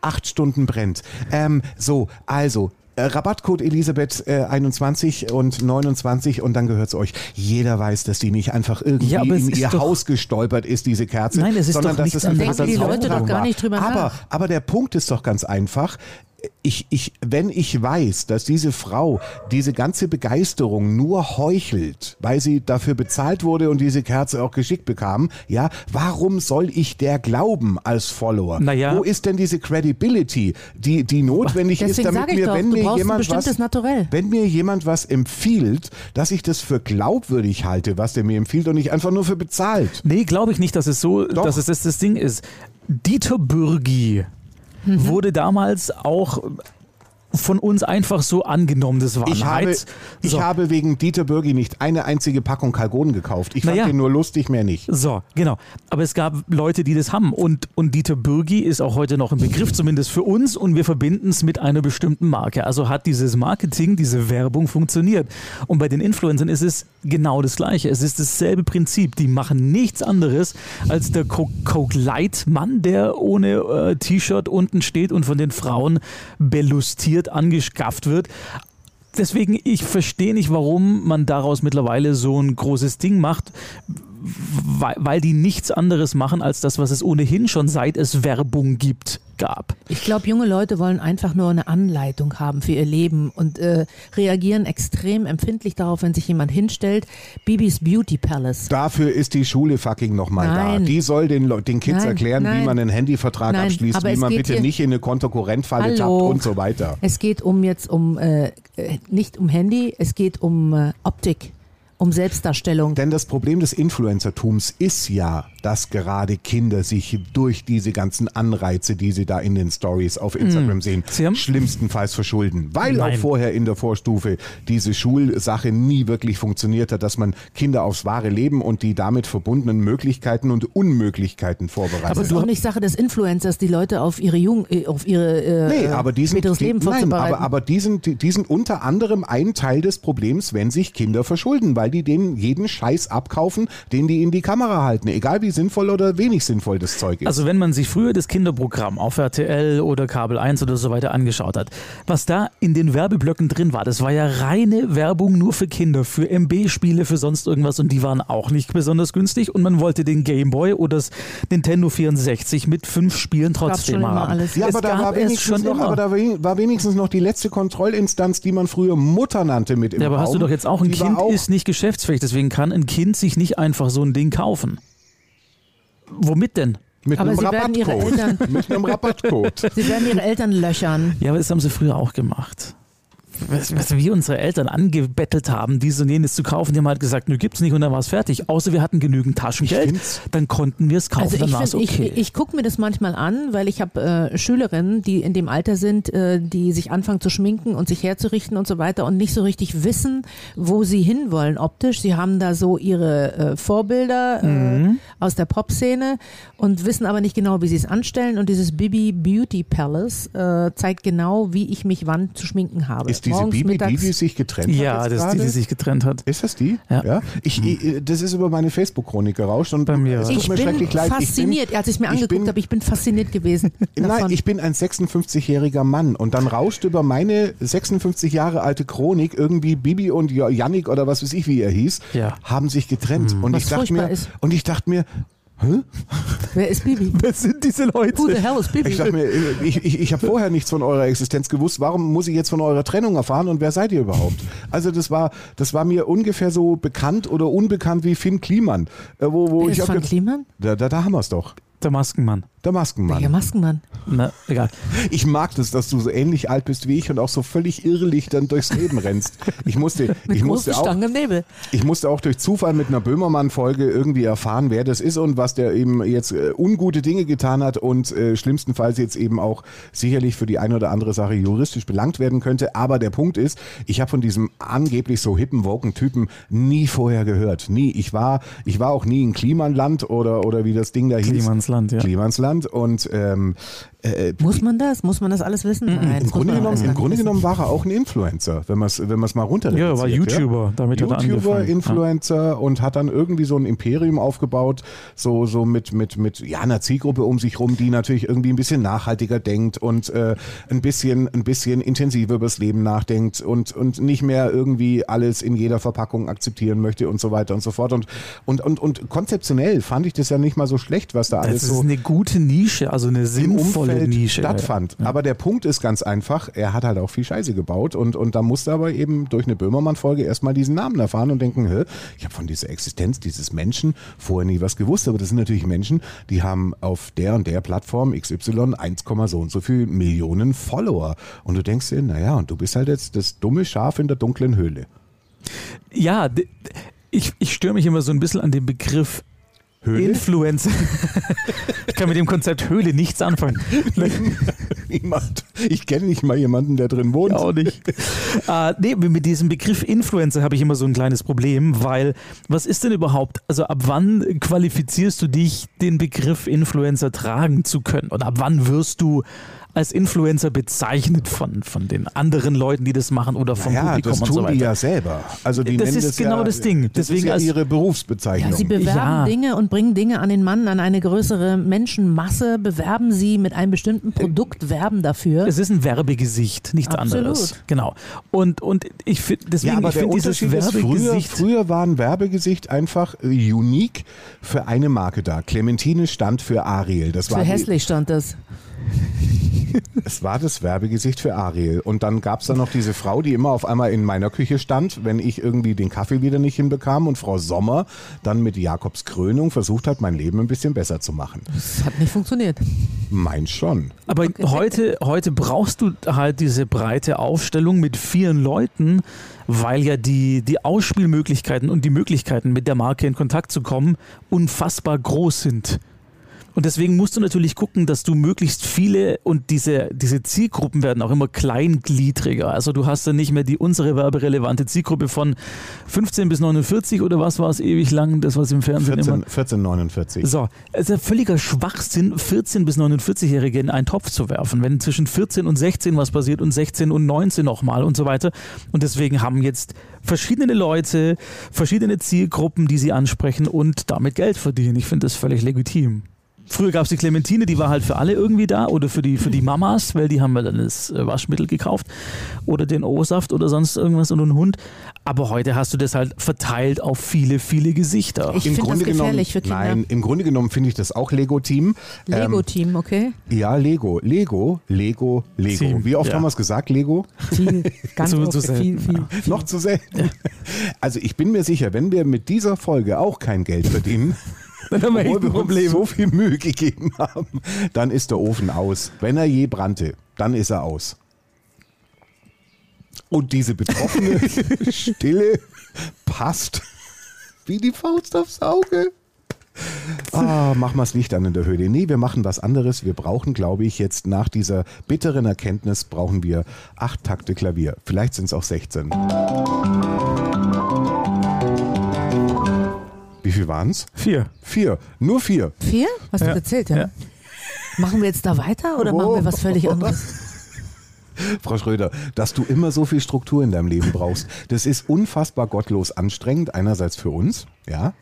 acht Stunden brennt. Ähm, so, also Rabattcode Elisabeth äh, 21 und 29 und dann gehört's euch. Jeder weiß, dass die nicht einfach irgendwie Ja, in ihr Haus gestolpert ist, diese Kerze, Nein, es ist sondern doch dass es anderes Denken die Leute doch gar nicht drüber aber, aber der Punkt ist doch ganz einfach. Ich, ich, wenn ich weiß, dass diese Frau diese ganze Begeisterung nur heuchelt, weil sie dafür bezahlt wurde und diese Kerze auch geschickt bekam, ja, warum soll ich der glauben als Follower? Naja. Wo ist denn diese Credibility, die, die notwendig ist, Deswegen damit sage ich mir, doch, wenn mir jemand was, Naturell. wenn mir jemand was empfiehlt, dass ich das für glaubwürdig halte, was der mir empfiehlt und nicht einfach nur für bezahlt. Nee, glaube ich nicht, dass es so, Doch. dass es das, das Ding ist. Dieter Bürgi Wurde damals auch von uns einfach so angenommen. Das war Ich, habe, ich So. habe wegen Dieter Bürgi nicht eine einzige Packung Kalgonen gekauft. Ich fand Naja. den nur lustig, mehr nicht. So, genau. Aber es gab Leute, die das haben. Und, und Dieter Bürgi ist auch heute noch ein Begriff, zumindest für uns. Und wir verbinden es mit einer bestimmten Marke. Also hat dieses Marketing, diese Werbung funktioniert. Und bei den Influencern ist es genau das Gleiche. Es ist dasselbe Prinzip. Die machen nichts anderes als der Co- Coke Light Mann, der ohne äh, T-Shirt unten steht und von den Frauen belustiert angeskafft wird. Deswegen, ich verstehe nicht, warum man daraus mittlerweile so ein großes Ding macht, weil, weil die nichts anderes machen als das, was es ohnehin schon seit es Werbung gibt, gab. Ich glaube, junge Leute wollen einfach nur eine Anleitung haben für ihr Leben und äh, reagieren extrem empfindlich darauf, wenn sich jemand hinstellt. Bibis Beauty Palace. Dafür ist die Schule fucking nochmal da. Die soll den, den Kids Nein, erklären, wie nein. man einen Handyvertrag Nein, abschließt, wie man bitte nicht in eine Kontokorrentfalle Hallo. tappt und so weiter. Es geht um jetzt um äh, äh, nicht um Handy, es geht um äh, Optik, um Selbstdarstellung. Denn das Problem des Influencertums ist ja, dass gerade Kinder sich durch diese ganzen Anreize, die sie da in den Stories auf Instagram sehen, Mm. Sie haben- schlimmstenfalls verschulden. Weil Nein. auch vorher in der Vorstufe diese Schulsache nie wirklich funktioniert hat, dass man Kinder aufs wahre Leben und die damit verbundenen Möglichkeiten und Unmöglichkeiten vorbereitet. das ist auch nicht Sache des Influencers, die Leute auf ihre Jugend, äh, auf ihre äh, Nee, aber die sind, späteres die, Leben nein, vorzubereiten. aber, aber die, sind, die, die sind unter anderem ein Teil des Problems, wenn sich Kinder verschulden, weil die denen jeden Scheiß abkaufen, den die in die Kamera halten, egal wie sinnvoll oder wenig sinnvoll das Zeug ist. Also wenn man sich früher das Kinderprogramm auf RTL oder Kabel 1 oder so weiter angeschaut hat, was da in den Werbeblöcken drin war, das war ja reine Werbung nur für Kinder, für MB-Spiele, für sonst irgendwas und die waren auch nicht besonders günstig und man wollte den Gameboy oder das Nintendo 64 mit fünf Spielen trotzdem haben. ja, aber da noch, aber da war- wenigstens noch die letzte Kontrollinstanz, die man früher Mutter nannte mit im Ja, aber hast du Raum. doch jetzt auch, ein Die Kind auch, ist nicht geschäftsfähig, deswegen kann ein Kind sich nicht einfach so ein Ding kaufen. Womit denn? Mit Aber einem Sie werden Ihre Rabattcode. Eltern- Mit einem Rabattcode. Sie werden ihre Eltern löchern. Ja, aber das haben sie früher auch gemacht. Was, was wir unsere Eltern angebettelt haben, dies und jenes zu kaufen, die haben halt gesagt, nö, gibt's nicht und dann war es fertig. Außer wir hatten genügend Taschengeld, dann konnten wir es kaufen, Also ich, dann war es okay. ich, ich gucke mir das manchmal an, weil ich habe äh, Schülerinnen, die in dem Alter sind, äh, die sich anfangen zu schminken und sich herzurichten und so weiter und nicht so richtig wissen, wo sie hinwollen optisch. Sie haben da so ihre äh, Vorbilder Mhm. äh, aus der Pop-Szene und wissen aber nicht genau, wie sie es anstellen. Und dieses Bibi Beauty Palace äh, zeigt genau, wie ich mich wann zu schminken habe. Ist diese Morgens, Bibi die, mittags. die sich getrennt ja, hat? jetzt das ist die, die sich getrennt hat. Ist das die? Ja. Ich, ich, das ist über meine Facebook-Chronik gerauscht und Bei mir es tut ich mir bin schrecklich leid. fasziniert, als ich es mir ich angeguckt bin- habe, ich bin fasziniert gewesen. Nein, davon. ich bin ein 56-jähriger Mann und dann rauscht über meine 56 Jahre alte Chronik irgendwie Bibi und Yannick oder was weiß ich, wie er hieß, Ja. haben sich getrennt. Und Was ich dachte mir, ist. und ich dachte mir, hä? Wer ist Bibi? Wer sind diese Leute? Who the hell is Bibi? Ich dachte mir, ich, ich, ich habe vorher nichts von eurer Existenz gewusst. Warum muss ich jetzt von eurer Trennung erfahren und wer seid ihr überhaupt? Also das war, das war mir ungefähr so bekannt oder unbekannt wie Finn Kliman. Äh, wo, wo Wer ich ist ge- Kliman? da, da, da haben wir es doch. Der Maskenmann. Der Maskenmann. Welcher Maskenmann? Na, egal. Ich mag das, dass du so ähnlich alt bist wie ich und auch so völlig irrlich dann durchs Leben rennst. Ich musste, Mit ich musste auch, Stangen im Nebel. ich musste auch durch Zufall mit einer Böhmermann-Folge irgendwie erfahren, wer das ist und was der eben jetzt äh, ungute Dinge getan hat und äh, schlimmstenfalls jetzt eben auch sicherlich für die eine oder andere Sache juristisch belangt werden könnte. Aber der Punkt ist, ich habe von diesem angeblich so hippen, woken Typen nie vorher gehört. Nie. Ich war, ich war auch nie in Klimanland oder, oder wie das Ding da hieß. Klimansland, ja. Klimansland und ähm, äh, Muss man das? Muss man das alles wissen? Nein, im Grunde, genommen, alles im Grunde genommen war er auch ein Influencer, wenn man es wenn man's mal runter Ja, er war YouTuber, damit hat er YouTuber, angefangen. Influencer und hat dann irgendwie so ein Imperium aufgebaut, so, so mit, mit, mit ja, einer Zielgruppe um sich rum, die natürlich irgendwie ein bisschen nachhaltiger denkt und äh, ein bisschen, ein bisschen intensiver übers Leben nachdenkt und, und nicht mehr irgendwie alles in jeder Verpackung akzeptieren möchte und so weiter und so fort. Und, und, und, und konzeptionell fand ich das ja nicht mal so schlecht, was da Das ist so eine gute Nische, also eine sinnvolle Umfeld Nische. stattfand. Aber der Punkt ist ganz einfach, er hat halt auch viel Scheiße gebaut und, und da musste aber eben durch eine Böhmermann-Folge erstmal diesen Namen erfahren und denken, Hä, ich habe von dieser Existenz dieses Menschen vorher nie was gewusst, aber das sind natürlich Menschen, die haben auf der und der Plattform XY 1, so und so viel Millionen Follower. Und du denkst dir, naja, und du bist halt jetzt das dumme Schaf in der dunklen Höhle. Ja, ich, ich störe mich immer so ein bisschen an dem Begriff Höhle? Influencer. ich kann mit dem Konzept Höhle nichts anfangen. Niemand. Ich kenne nicht mal jemanden, der drin wohnt. Auch nicht. äh, nee, mit diesem Begriff Influencer habe ich immer so ein kleines Problem, weil was ist denn überhaupt, also ab wann qualifizierst du dich, den Begriff Influencer tragen zu können? Und ab wann wirst du als Influencer bezeichnet von, von den anderen Leuten, die das machen oder vom ja, Publikum das und tun so weiter? die ja selber. Also die Das nennen ist das genau ja, das Ding. Das Deswegen ist ja als- ihre Berufsbezeichnung. Ja, sie bewerben Ja. Dinge und bringen Dinge an den Mann, an eine größere Menschenmasse, bewerben sie mit einem bestimmten Produkt, werben dafür. Es ist ein Werbegesicht, nichts Absolut. anderes. Genau. Und, und ich finde, deswegen, Ja, aber ich der finde dieses Unterschied ist, früher, Werbegesicht. früher war ein Werbegesicht einfach äh, unique für eine Marke da. Clementine stand für Ariel. Das war Für die- hässlich stand das. Es war das Werbegesicht für Ariel. Und dann gab es da noch diese Frau, die immer auf einmal in meiner Küche stand, wenn ich irgendwie den Kaffee wieder nicht hinbekam und Frau Sommer dann mit Jakobs Krönung versucht hat, mein Leben ein bisschen besser zu machen. Das hat nicht funktioniert. Meins schon. Aber heute, heute brauchst du halt diese breite Aufstellung mit vielen Leuten, weil ja die, die Ausspielmöglichkeiten und die Möglichkeiten, mit der Marke in Kontakt zu kommen, unfassbar groß sind. Und deswegen musst du natürlich gucken, dass du möglichst viele und diese, diese Zielgruppen werden auch immer kleingliedriger. Also du hast dann nicht mehr die unsere werberelevante Zielgruppe von 15 bis 49 oder was war es ewig lang, das was im Fernsehen immer 14, 1449. so, es ist ja völliger Schwachsinn, 14- bis 49-Jährige in einen Topf zu werfen, wenn zwischen 14 und 16 was passiert und 16 und 19 nochmal und so weiter. Und deswegen haben jetzt verschiedene Leute, verschiedene Zielgruppen, die sie ansprechen und damit Geld verdienen. Ich finde das völlig legitim. Früher gab es die Clementine, die war halt für alle irgendwie da oder für die, für die Mamas, weil die haben wir dann das äh, Waschmittel gekauft oder den O-Saft oder sonst irgendwas und einen Hund. Aber heute hast du das halt verteilt auf viele, viele Gesichter. Ich finde das gefährlich für genommen, Kinder. Nein, im Grunde genommen finde ich das auch Lego-Team. Ähm, Lego-Team, okay? ja, Lego, Lego, Lego, Lego. Team, Wie oft ja. haben wir es gesagt, Lego? Viel, ganz Zu- oft, zu selten, viel, viel, ja. viel. Noch zu selten. Also ich bin mir sicher, wenn wir mit dieser Folge auch kein Geld verdienen, Dann haben wir echt ein Problem. so viel Mühe gegeben haben, dann ist der Ofen aus. Wenn er je brannte, dann ist er aus. Und diese betroffene Stille passt wie die Faust aufs Auge. Ah, machen wir das Licht an in der Höhle. Nee, wir machen was anderes. Wir brauchen, glaube ich, jetzt nach dieser bitteren Erkenntnis, brauchen wir acht Takte Klavier. Vielleicht sind es auch 16. Wie viel waren es? Vier. Vier. Nur vier. Vier? Hast du Ja. gezählt, ja? Ja. Machen wir jetzt da weiter oder machen wir was völlig anderes? Frau Schröder, dass du immer so viel Struktur in deinem Leben brauchst, das ist unfassbar gottlos anstrengend. Einerseits für uns, ja.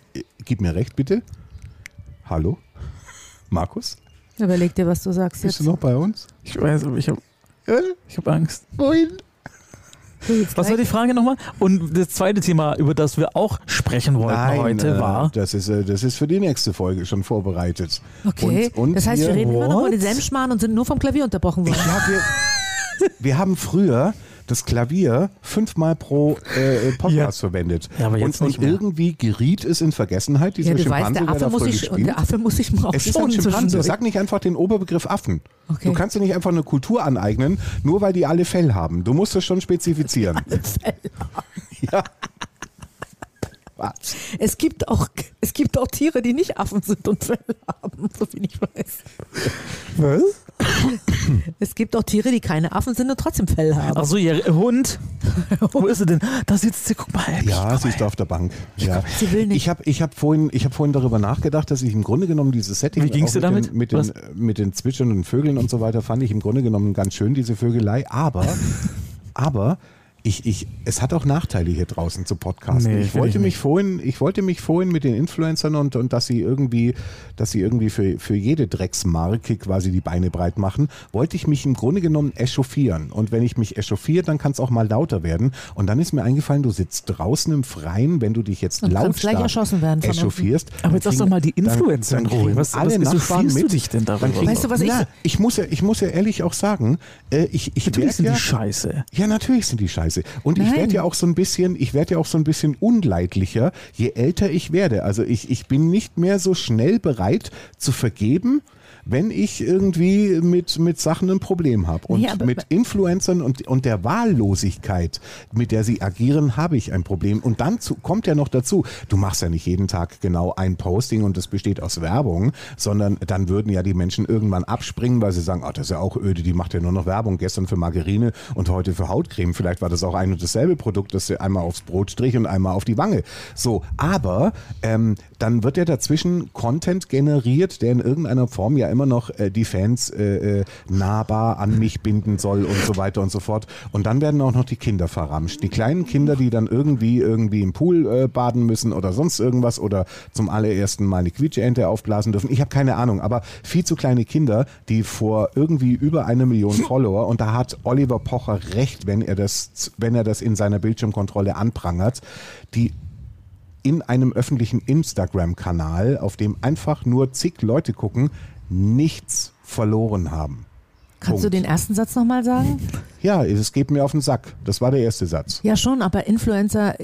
Gib mir recht, bitte. Hallo? Markus? Überleg dir, was du sagst Bist jetzt. du noch bei uns? Ich weiß, aber ich habe ich hab Angst. Moin. Was war die Frage nochmal? Und das zweite Thema, über das wir auch sprechen wollten heute, äh, war. Das ist, äh, das ist für die nächste Folge schon vorbereitet. Okay, Und, und das heißt, wir reden immer noch What? über denselben Schmarrn und sind nur vom Klavier unterbrochen worden. ja, wir, wir haben früher das Klavier fünfmal pro äh, Podcast Ja. verwendet. Ja, aber jetzt und, nicht und mehr. irgendwie geriet es in Vergessenheit, dieser Ja, weißt, Schimpanse, der der Affe, muss davor sich, gespielt. der Affe muss sich mal Es ist ein Schimpanse. Sag nicht einfach den Oberbegriff Affen. Okay. Du kannst dir nicht einfach eine Kultur aneignen, nur weil die alle Fell haben. Du musst es schon spezifizieren. ja. Was? Es gibt, auch, es gibt auch Tiere, die nicht Affen sind und Fell haben, so viel ich weiß. Was? Es gibt auch Tiere, die keine Affen sind und trotzdem Fell haben. Achso, ihr Hund. Wo ist sie denn? Da sitzt sie, guck mal. Ja, sie ist mal. auf der Bank. Ja. Sie will nicht. Ich habe ich hab vorhin, ich hab vorhin darüber nachgedacht, dass ich im Grunde genommen dieses Setting Wie ging's dir mit damit? Den, mit, den, mit den zwitschernden Vögeln und so weiter fand ich im Grunde genommen ganz schön, diese Vögelei. Aber, aber ich, ich, es hat auch Nachteile hier draußen zu podcasten. Nee, ich, wollte ich mich vorhin, ich wollte mich vorhin mit den Influencern und, und dass sie irgendwie, dass sie irgendwie für, für jede Drecksmarke quasi die Beine breit machen, wollte ich mich im Grunde genommen echauffieren. Und wenn ich mich echauffiere, dann kann es auch mal lauter werden. Und dann ist mir eingefallen, du sitzt draußen im Freien, wenn du dich jetzt Und kannst lautstark gleich erschossen werden echauffierst. Aber jetzt dann lass doch mal die Influencer in dann Ruhe. kriegen Was- alle was Nachbarn mit. dich denn darüber? Dann kriegen- Weißt du, was ich- Na, ich muss ja, ich muss ja ehrlich auch sagen, äh, ich, ich Natürlich sind ja, die scheiße. ja, natürlich sind die scheiße. Und ich Nein. werde ja auch so ein bisschen, ich werde ja auch so ein bisschen unleidlicher, je älter ich werde. Also ich, ich bin nicht mehr so schnell bereit zu vergeben, wenn ich irgendwie mit, mit Sachen ein Problem habe. Und aber- mit Influencern und, und der Wahllosigkeit, mit der sie agieren, habe ich ein Problem. Und dann zu, kommt ja noch dazu, du machst ja nicht jeden Tag genau ein Posting und das besteht aus Werbung, sondern dann würden ja die Menschen irgendwann abspringen, weil sie sagen, ach, das ist ja auch öde, die macht ja nur noch Werbung, gestern für Margarine und heute für Hautcreme. Vielleicht war das auch ein und dasselbe Produkt, das sie einmal aufs Brot strich und einmal auf die Wange. So, aber ähm, dann wird ja dazwischen Content generiert, der in irgendeiner Form ja immer noch äh, die Fans äh, äh, nahbar an mich binden soll und so weiter und so fort. Und dann werden auch noch die Kinder verramscht. Die kleinen Kinder, die dann irgendwie irgendwie im Pool äh, baden müssen oder sonst irgendwas oder zum allerersten Mal eine Quietscheente aufblasen dürfen. Ich habe keine Ahnung, aber viel zu kleine Kinder, die vor irgendwie über eine Million Follower und da hat Oliver Pocher recht, wenn er das, wenn er das in seiner Bildschirmkontrolle anprangert, die in einem öffentlichen Instagram-Kanal, auf dem einfach nur zig Leute gucken, nichts verloren haben. Kannst du Punkt. den ersten Satz nochmal sagen? Ja, es geht mir auf den Sack. Das war der erste Satz. Ja, schon, aber Influencer,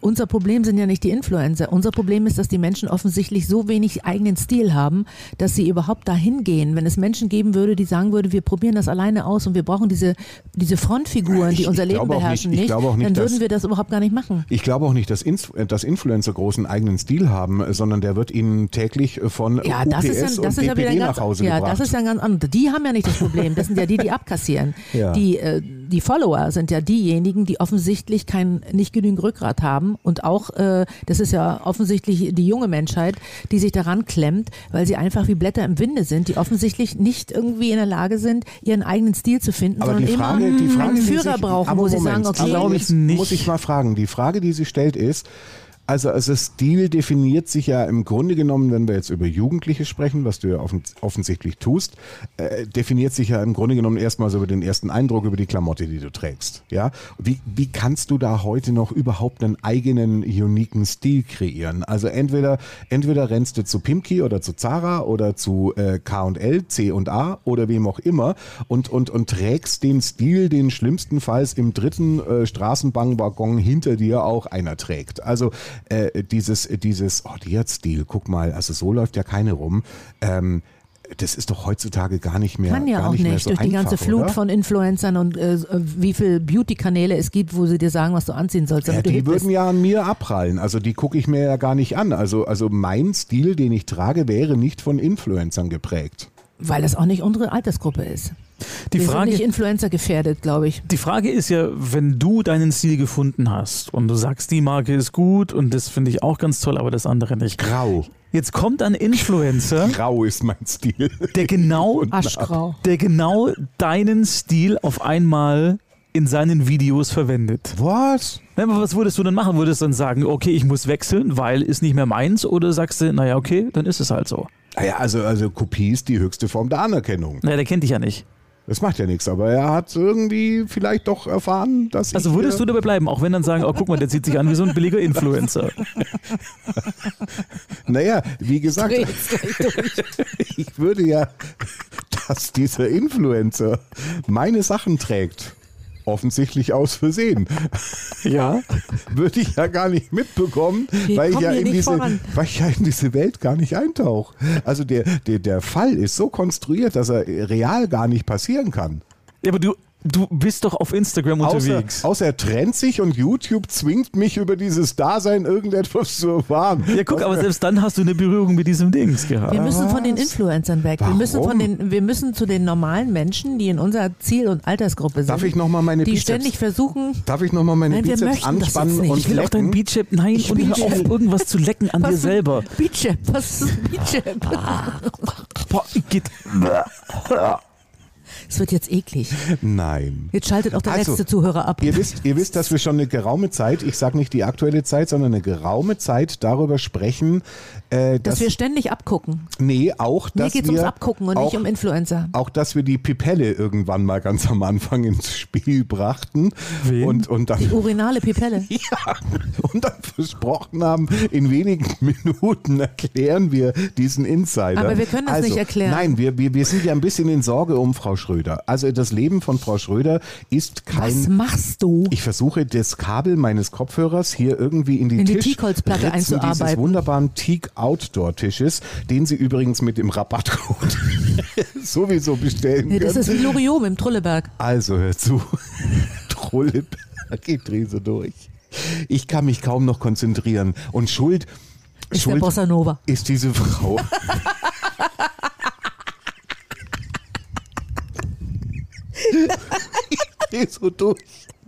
unser Problem sind ja nicht die Influencer. Unser Problem ist, dass die Menschen offensichtlich so wenig eigenen Stil haben, dass sie überhaupt dahin gehen. Wenn es Menschen geben würde, die sagen würde, wir probieren das alleine aus und wir brauchen diese, diese Frontfiguren, die Ich- unser ich Leben beherrschen, nicht- auch nicht, dann würden dass- wir das überhaupt gar nicht machen. Ich glaube auch nicht, dass, Inf dass Influencer großen eigenen Stil haben, sondern der wird ihnen täglich von Ja, UPS das ist ja, das und ist ja wieder DPD ein nach ganz, Hause ja, gebracht. das ist ja ganz anderes. Die haben ja nicht das Problem. Das sind ja die, die abkassieren. Ja. Die, äh, die Follower sind ja diejenigen, die offensichtlich kein, nicht genügend Rückgrat haben und auch, äh, das ist ja offensichtlich die junge Menschheit, die sich daran klemmt, weil sie einfach wie Blätter im Winde sind, die offensichtlich nicht irgendwie in der Lage sind, ihren eigenen Stil zu finden, aber sondern die Frage, immer die Frage, einen Führer sich, brauchen, aber wo sie Moment, sagen, okay, nicht. muss ich mal fragen. Die Frage, die sie stellt, ist, also, also Stil definiert sich ja im Grunde genommen, wenn wir jetzt über Jugendliche sprechen, was du ja offen, offensichtlich tust, äh, definiert sich ja im Grunde genommen erstmal so über den ersten Eindruck, über die Klamotte, die du trägst. Ja? Wie, wie kannst du da heute noch überhaupt einen eigenen, uniken Stil kreieren? Also entweder, entweder rennst du zu Pimki oder zu Zara oder zu äh, K&L, C und A oder wem auch immer und, und, und trägst den Stil, den schlimmstenfalls im dritten äh, Straßenbahnwaggon hinter dir auch einer trägt. Also äh, dieses, dieses, oh, die hat Stil, guck mal, also so läuft ja keine rum. Ähm, das ist doch heutzutage gar nicht mehr. Kann ja auch nicht, nicht, so durch die einfach, ganze Flut oder? von Influencern und äh, wie viele Beauty-Kanäle es gibt, wo sie dir sagen, was du anziehen sollst, Ja, die würden ja an mir abprallen. Also die gucke ich mir ja gar nicht an. Also, also mein Stil, den ich trage, wäre nicht von Influencern geprägt. Weil das auch nicht unsere Altersgruppe ist. Die Wir Frage, sind nicht Influencer gefährdet, glaube ich. die Frage ist ja, wenn du deinen Stil gefunden hast und du sagst, die Marke ist gut und das finde ich auch ganz toll, aber das andere nicht. Grau. Jetzt kommt ein Influencer, Grau ist mein Stil. der genau, Aschgrau. der genau deinen Stil auf einmal in seinen Videos verwendet. Was? Was würdest du dann machen? Würdest du dann sagen, okay, ich muss wechseln, weil ist nicht mehr meins? Oder sagst du, naja, okay, dann ist es halt so. Naja, also, also Kopie ist die höchste Form der Anerkennung. Naja, der kennt dich ja nicht. Das macht ja nichts, aber er hat irgendwie vielleicht doch erfahren, dass Also ich, würdest äh, du dabei bleiben, auch wenn dann sagen, oh, guck mal, der zieht sich an wie so ein billiger Influencer. Naja, wie gesagt, ich würde ja, dass dieser Influencer meine Sachen trägt. Offensichtlich aus Versehen. Ja. Würde ich ja gar nicht mitbekommen, weil ich, ja hier in nicht diese, weil ich ja in diese Welt gar nicht eintauche. Also der, der, der Fall ist so konstruiert, dass er real gar nicht passieren kann. Ja, aber du, du bist doch auf Instagram Außer, unterwegs. außer er trennt sich und YouTube zwingt mich über dieses Dasein irgendetwas zu erfahren. Ja, guck, aber selbst dann hast du eine Berührung mit diesem Dings Wir gehabt. müssen von den? Influencern weg. Wir Warum? müssen, von den, wir müssen zu den normalen Menschen, die in unserer Ziel- und Altersgruppe sind. Darf ich noch mal meine Die Bizeps- ständig versuchen, Darf ich nochmal meine Nein, wir Bizeps anspannen jetzt nicht. und Ich will auch deinen lecken? Beachchip, nein, Ich und hör auf, irgendwas zu lecken an dir Was? selber. Beachchip, was ist Beachchip? Boah, geht. Es wird jetzt eklig. Nein. Jetzt schaltet auch der Also, letzte Zuhörer ab. Ihr wisst, ihr wisst, dass wir schon eine geraume Zeit, ich sage nicht die aktuelle Zeit, sondern eine geraume Zeit darüber sprechen, äh, dass dass, wir ständig abgucken. nee, auch, Mir dass geht es wir ums Abgucken und auch, nicht um Influencer. auch, dass wir die Pipelle irgendwann mal ganz am Anfang ins Spiel brachten Wen? und und dann Die urinale Pipelle. ja, und dann versprochen haben, in wenigen Minuten erklären wir diesen Insider. Aber wir können das also, nicht erklären. Nein, wir, wir, wir sind ja ein bisschen in Sorge um Frau Schröder. Also das Leben von Frau Schröder ist Was kein machst du? ich versuche das Kabel meines Kopfhörers hier irgendwie in die, In die Tisch- Teakholzplatte Ritzen dieses einzuarbeiten. wunderbaren Teak Outdoor Tisches, den Sie übrigens mit dem Rabattcode sowieso bestellen Nee, das können. ist wie Loriot im Trulleberg. Also hör zu, Trulleberg, ich drehe so durch. Ich kann mich kaum noch konzentrieren und Schuld, Ist der Schuld Bossa Nova. ist diese Frau. ich drehe so durch,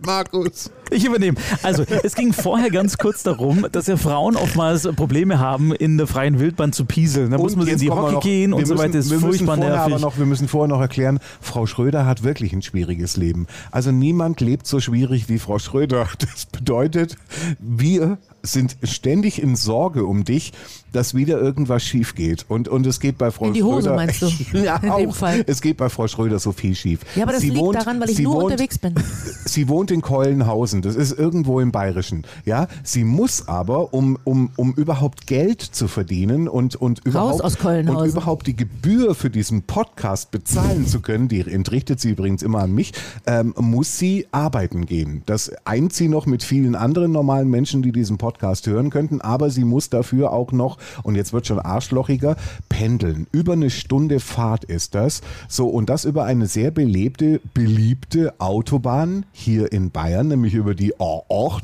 Markus. Ich übernehme. Also, es ging vorher ganz kurz darum, dass ja Frauen oftmals Probleme haben, in der freien Wildbahn zu pieseln. Da muss Und man in die kommen wir Hocke noch- gehen und wir so müssen- weiter. Das ist müssen furchtbar nervig. Aber noch, wir müssen vorher noch erklären, Frau Schröder hat wirklich ein schwieriges Leben. Also niemand lebt so schwierig wie Frau Schröder. Das bedeutet, wir sind ständig in Sorge um dich, dass wieder irgendwas schief geht. Und, und es geht bei Frau In die Hose, Schröder. meinst du? ja, In dem. Fall. Es geht bei Frau Schröder so viel schief. Ja, aber das Sie liegt wohnt- daran, weil ich nur wohnt, unterwegs bin. Sie wohnt in Keulenhausen, das ist irgendwo im Bayerischen. Ja, sie muss aber, um, um, um überhaupt Geld zu verdienen und, und, überhaupt, und überhaupt die Gebühr für diesen Podcast bezahlen zu können, die entrichtet sie übrigens immer an mich, ähm, muss sie arbeiten gehen. Das eint sie noch mit vielen anderen normalen Menschen, die diesen Podcast hören könnten, aber sie muss dafür auch noch, und jetzt wird schon arschlochiger, pendeln. Über eine Stunde Fahrt ist das. So, und das über eine sehr belebte, beliebte Autobahn hier in Bayern, nämlich über die A8.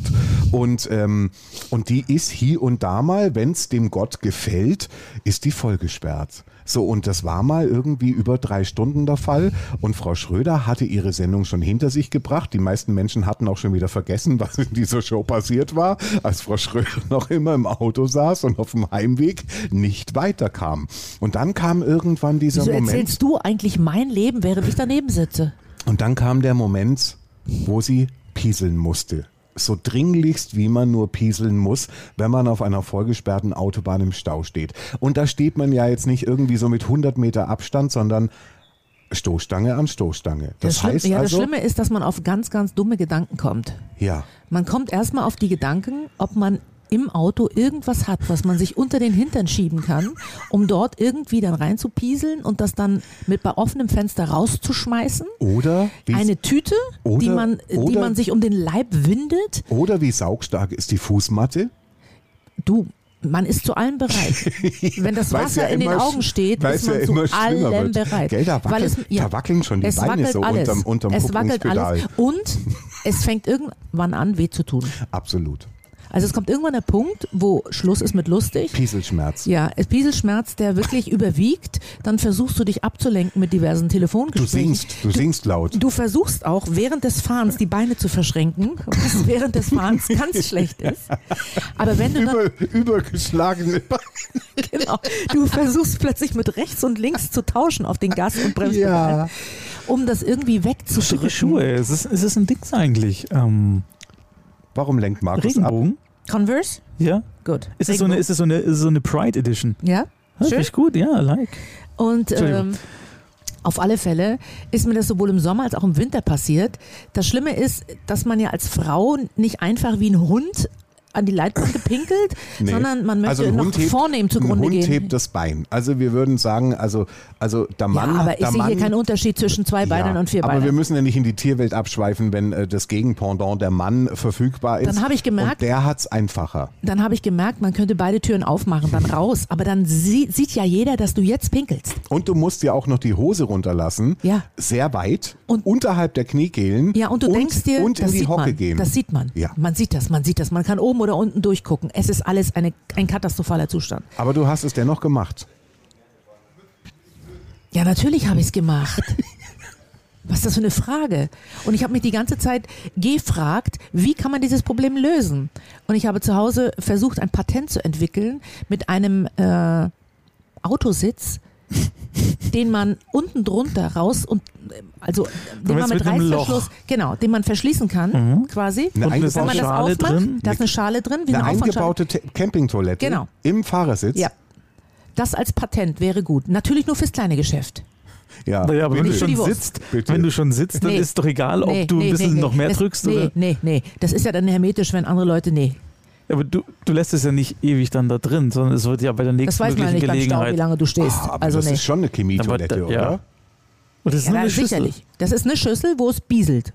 Und, ähm, und die ist hier und da mal, wenn es dem Gott gefällt, ist die vollgesperrt. So, und das war mal irgendwie über drei Stunden der Fall. Und Frau Schröder hatte ihre Sendung schon hinter sich gebracht. Die meisten Menschen hatten auch schon wieder vergessen, was in dieser Show passiert war, als Frau Schröder noch immer im Auto saß und auf dem Heimweg nicht weiterkam. Und dann kam irgendwann dieser Wieso Moment. erzählst du eigentlich mein Leben, während ich daneben sitze? Und dann kam der Moment, wo sie pieseln musste. So dringlichst, wie man nur pieseln muss, wenn man auf einer vollgesperrten Autobahn im Stau steht. Und da steht man ja jetzt nicht irgendwie so mit 100 Meter Abstand, sondern Stoßstange an Stoßstange. Das, Schlimm- heißt ja, das also, Schlimme ist, dass man auf ganz, ganz dumme Gedanken kommt. ja, Man kommt erstmal auf die Gedanken, ob man im Auto irgendwas hat, was man sich unter den Hintern schieben kann, um dort irgendwie dann reinzupieseln und das dann mit bei offenem Fenster rauszuschmeißen. oder Eine Tüte, die, Oder- man, die oder- man sich um den Leib windet. oder wie saugstark ist die Fußmatte? Du, man ist zu allem bereit. Wenn das Wasser ja in den Augen steht, ist man ja zu allem bereit. Gell, da wackeln- da wackeln schon die es Beine wackelt so alles. unterm- unterm Es wackelt alles und es fängt irgendwann an, weh zu tun. Absolut. Also es kommt irgendwann der Punkt, wo Schluss ist mit lustig. Pieselschmerz. Ja, es Pieselschmerz, der wirklich überwiegt, dann versuchst du dich abzulenken mit diversen Du Telefongesprächen. singst, du singst laut. Du versuchst auch während des Fahrens die Beine zu verschränken, was während des Fahrens ganz schlecht ist. Aber wenn du dann, Über, übergeschlagene Beine. genau, du versuchst plötzlich mit rechts und links zu tauschen auf den Gas- und Bremspedalen, Ja. um das irgendwie wegzudrücken. Schuhe. Es ist, es ist ein Dings eigentlich. Ähm, Warum lenkt Markus ab? Regenbogen. Converse? Ja. Gut. Ist es so eine, ist es so eine, ist es so eine Pride Edition? Ja, Ja, schön. Finde ich gut, ja, like. Und ähm, auf alle Fälle ist mir das sowohl im Sommer als auch im Winter passiert. Das Schlimme ist, dass man ja als Frau nicht einfach wie ein Hund an die Leitplanke gepinkelt, Nee. sondern man möchte also ein noch hebt, vornehm ein zugrunde Hund gehen. hebt das Bein. Also wir würden sagen, also, also der ja, Mann, aber ich sehe hier keinen Unterschied zwischen zwei Beinen ja, und vier aber wir Beinen. müssen ja nicht in die Tierwelt abschweifen, wenn äh, das Gegenpendant der Mann verfügbar ist. Dann habe ich gemerkt- und der hat's einfacher. Dann habe ich gemerkt, man könnte beide Türen aufmachen, dann raus. Aber dann sie, sieht ja jeder, dass du jetzt pinkelst. Und du musst ja auch noch die Hose runterlassen, Ja. sehr weit, Und- unterhalb der Kniekehlen Ja, und du denkst dir, und in die Hocke man. gehen. Das sieht man. Ja. Man sieht das, man sieht das. Man kann oben oder unten durchgucken. Es ist alles eine, ein katastrophaler Zustand. Aber du hast es dennoch gemacht. Ja, natürlich habe ich es gemacht. Was ist das für eine Frage? Und ich habe mich die ganze Zeit gefragt, wie kann man dieses Problem lösen? Und ich habe zu Hause versucht, ein Patent zu entwickeln mit einem äh, Autositz, den man unten drunter raus und also den man mit mit? Reißverschluss, genau, den man verschließen kann, quasi. Eine Und Wenn man das Schale aufmacht, drin? da ist eine Schale drin, wie eine eine eingebaute Te- Campingtoilette Genau. im Fahrersitz. Ja. Das als Patent wäre gut. Natürlich nur fürs kleine Geschäft. ja. Naja, aber wenn du schon sitzt, Bitte. wenn du schon sitzt, dann Nee. ist doch egal, ob Nee, du nee, ein bisschen nee, noch mehr das, drückst nee, oder. Nee, nee, das ist ja dann hermetisch, wenn andere Leute, nee. Aber du, du lässt es ja nicht ewig dann da drin, sondern es wird ja bei der Das nächsten weiß man ja nicht beim Stau, wie Gelegenheit. lange du stehst. Ah, aber also das nee. ist schon eine Chemietoilette, Aber da- ja. oder? Und das ist ja, eine Schüssel. sicherlich. Das ist eine Schüssel, wo es bieselt.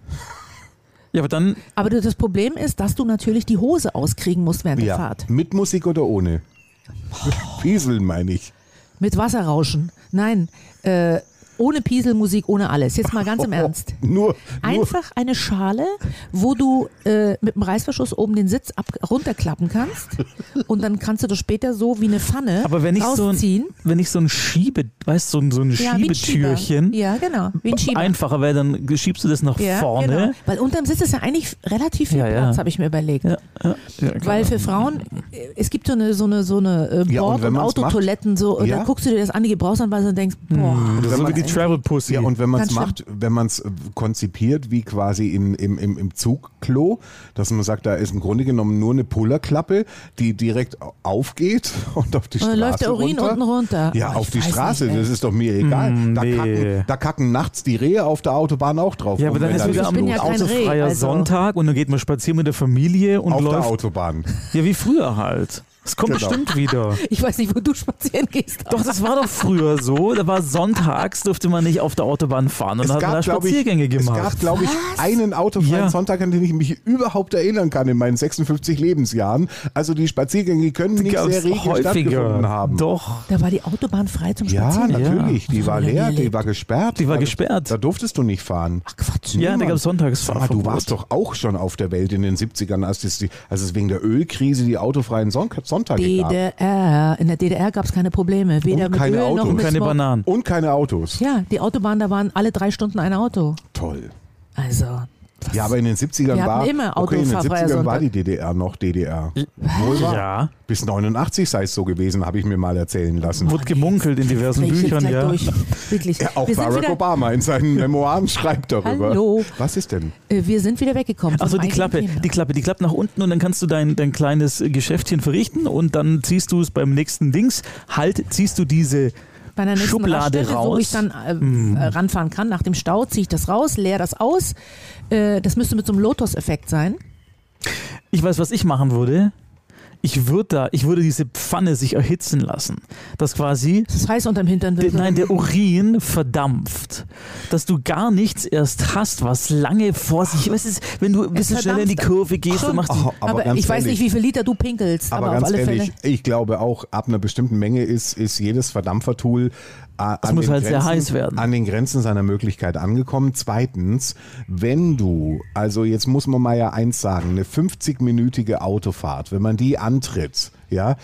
Ja, aber dann, Aber das Problem ist, dass du natürlich die Hose auskriegen musst während der Ja. Fahrt. Mit Musik oder ohne? Pieseln meine ich. Mit Wasserrauschen. Nein, äh, ohne Pieselmusik, ohne alles. Jetzt mal ganz im Ernst. Nur, nur Einfach eine Schale, wo du äh, mit dem Reißverschluss oben den Sitz ab runterklappen kannst und dann kannst du das später so wie eine Pfanne aber wenn ich so ein, rausziehen. wenn ich so ein Schiebe, weißt du, so ein, so ein ja, wie ein Schieber. Schiebetürchen, Ja, genau, wie ein Schieber. einfacher wäre, dann schiebst du das nach ja, vorne. Genau. Weil unterm Sitz ist ja eigentlich relativ viel Ja, ja. Platz, habe ich mir überlegt. Ja, ja, ja, klar. Weil für Frauen, äh, es gibt so eine, so eine, so eine äh, Ja, und Bord- wenn und, Autotoiletten, so, und Ja. dann guckst du dir das an, die Gebrauchsanweisung und denkst, boah. das ist so wie die Travel Pussy. Ja, und wenn man es macht, wenn man es konzipiert wie quasi im, im, im, im Zugklo, dass man sagt, da ist im Grunde genommen nur eine Pullerklappe, die direkt aufgeht und auf die Und Straße dann läuft der Urin runter. unten runter. Ja, Oh, auf die Straße, nicht, das ist doch mir egal. Mm, da, nee. kacken, da kacken nachts die Rehe auf der Autobahn auch drauf. ja, aber dann wenn ist wieder am ja kein Reh, autofreier also. Sonntag und dann geht man spazieren mit der Familie und auf der läuft. Autobahn. Ja, wie früher halt. Es kommt Genau. bestimmt wieder. Ich weiß nicht, wo du spazieren gehst. Doch, das war doch früher so. Da war sonntags, durfte man nicht auf der Autobahn fahren. Und dann hat man da Spaziergänge ich, gemacht. Es gab, glaube ich, einen autofreien Ja. Sonntag, an den ich mich überhaupt erinnern kann in meinen 56 Lebensjahren. Also die Spaziergänge können nicht Gab's sehr rege stattgefunden haben. Doch. Da war die Autobahn frei zum Ja, Spazieren. natürlich. Die Das war leer, die war gesperrt. Die war Da- gesperrt. Da durftest du nicht fahren. Ach Quatsch. Ja, da gab es Sonntagsfahrverbot. du warst doch auch schon auf der Welt in den 70ern, als es, die, als es wegen der Ölkrise die autofreien Son Sonntage gab. DDR. In der DDR gab es keine Probleme. Weder Und mit keine Öl noch Autos. Und mit keine Smog. Bananen. Und keine Autos. Ja, die Autobahn, da waren alle drei Stunden ein Auto. Toll. Also. Was- Ja, aber in den 70ern Wir hatten war, immer okay, in den autofahrfreier 70ern war die DDR noch DDR. Wohl. Ja, Bis 89 sei es so gewesen, habe ich mir mal erzählen lassen. wurde gemunkelt in diversen Büchern, ja. Durch. Wirklich. Ja, auch wir, Barack Obama in seinen Memoiren schreibt darüber. Hallo. Was ist denn? äh, wir sind wieder weggekommen. Also die Klappe, Thema. die Klappe, die klappt nach unten und dann kannst du dein, dein kleines Geschäftchen verrichten und dann ziehst du es beim nächsten Dings, halt, ziehst du diese Bei der nächsten Schublade Raststätte, wo raus. ich dann äh, äh, ranfahren kann, nach dem Stau ziehe ich das raus, leer das aus. Äh, das müsste mit so einem Lotus-Effekt sein. Ich weiß, was ich machen würde. ich würde da, ich würde diese Pfanne sich erhitzen lassen, dass quasi Das ist heiß unterm Hintern. der, nein, der Urin verdampft, dass du gar nichts erst hast, was lange vor sich, was ist, wenn du ein bisschen schneller in die. Kurve gehst, dann machst du Oh, aber ganz ich weiß ehrlich, nicht, wie viel Liter du pinkelst, aber, Aber, auf ganz alle ehrlich, Fälle. ich glaube auch, ab einer bestimmten Menge ist, ist jedes Verdampfertool an, muss halt sehr Grenzen, heiß werden. an den Grenzen seiner Möglichkeit angekommen. Zweitens, wenn du, also jetzt muss man mal ja eins sagen, eine 50-minütige Autofahrt, wenn man die antritt, ja,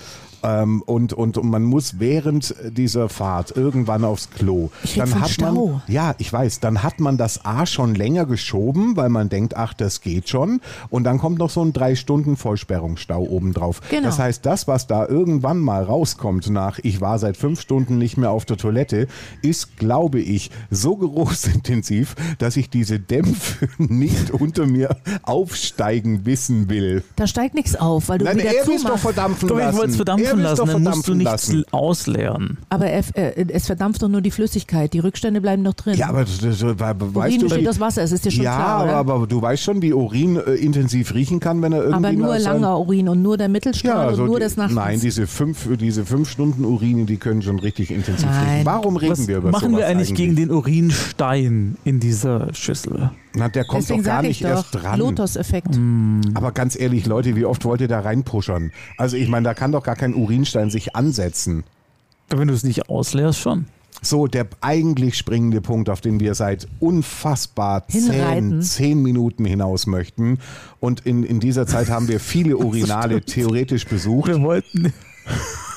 ähm, und, und, und man muss während dieser Fahrt irgendwann aufs Klo. Ich dann hat Stau. man, ja, ich weiß, dann hat man das A schon länger geschoben, weil man denkt, ach, das geht schon. Und dann kommt noch so ein drei Stunden Vollsperrungsstau obendrauf. Genau. Das heißt, das, was da irgendwann mal rauskommt nach, ich war seit fünf Stunden nicht mehr auf der Toilette, ist, glaube ich, so geruchsintensiv, dass ich diese Dämpfe nicht unter mir aufsteigen wissen will. Da steigt nichts auf, weil du Nein, wieder er es doch verdampfen Doch, ich lassen. wollte es Er verdampfen lassen, doch dann musst du verdampfen nichts lassen. ausleeren. Aber er, äh, es verdampft doch nur die Flüssigkeit. Die Rückstände bleiben noch drin. Ja, aber das, das, weißt Urin du, besteht wie, aus Wasser, es ist dir schon ja, klar, oder? aber, aber du weißt schon, wie Urin äh, intensiv riechen kann, wenn er irgendwie Aber nur langer Urin und nur der Ja, Mittelstrahl also und nur die, das Nachts. Nein, diese fünf, diese fünf Stunden Urine, die können schon richtig intensiv Nein. riechen. Warum reden Was wir über machen sowas wir eigentlich gegen den Urinstein in dieser Schüssel? Na, der kommt Deswegen doch gar nicht ich doch, erst dran. Lotus-Effekt. Aber ganz ehrlich, Leute, wie oft wollt ihr da reinpushern? Also ich meine, da kann doch gar kein Urinstein sich ansetzen. Wenn du es nicht ausleerst, schon. So, der eigentlich springende Punkt, auf den wir seit unfassbar zehn, zehn Minuten hinaus möchten. Und in, in dieser Zeit haben wir viele Urinale theoretisch besucht. Wir wollten.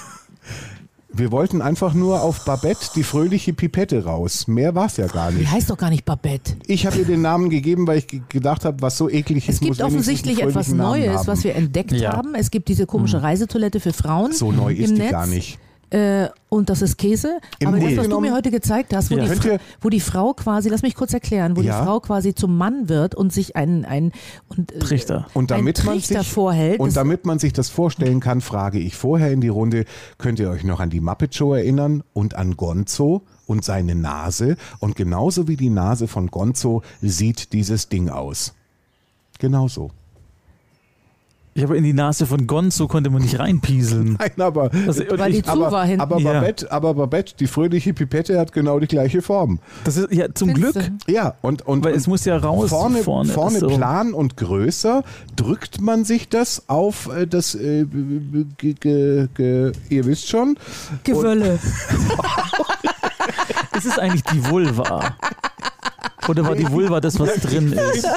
Wir wollten einfach nur auf Babette die fröhliche Pipette raus. Mehr war es ja gar Die nicht. heißt doch gar nicht Babette. Ich habe ihr den Namen gegeben, weil ich ge- gedacht habe, was so eklig Es ist, muss gibt offensichtlich etwas Neues, haben. was wir entdeckt Ja. haben. Es gibt diese komische Reisetoilette für Frauen. So neu ist im die Netz. gar nicht. Äh, und das ist Käse. Im Aber das, was du mir heute gezeigt hast, wo, Ja. die, wo die Frau quasi, lass mich kurz erklären, wo Ja. die Frau quasi zum Mann wird und sich einen, einen und, äh, Trichter. Und damit, einen man Trichter sich, vorhält. und damit man sich das vorstellen kann, frage ich vorher in die Runde, könnt ihr euch noch an die Muppet Show erinnern und an Gonzo und seine Nase? Und genauso wie die Nase von Gonzo sieht dieses Ding aus. Genauso. Ich habe in die Nase von Gonzo konnte man nicht reinpieseln. Nein, aber, und Weil die zu aber, war hinten. aber, Ja. Babette, aber Babette, die fröhliche Pipette hat genau die gleiche Form. das ist ja zum Findest Glück, du? Ja, und, und, weil und es muss ja raus vorne, vorne. vorne, so. plan und größer drückt man sich das auf äh, das, äh, b- ge, ge, ihr wisst schon. Gewölle. Ist es eigentlich die Vulva? Oder war die Vulva das, was drin ist?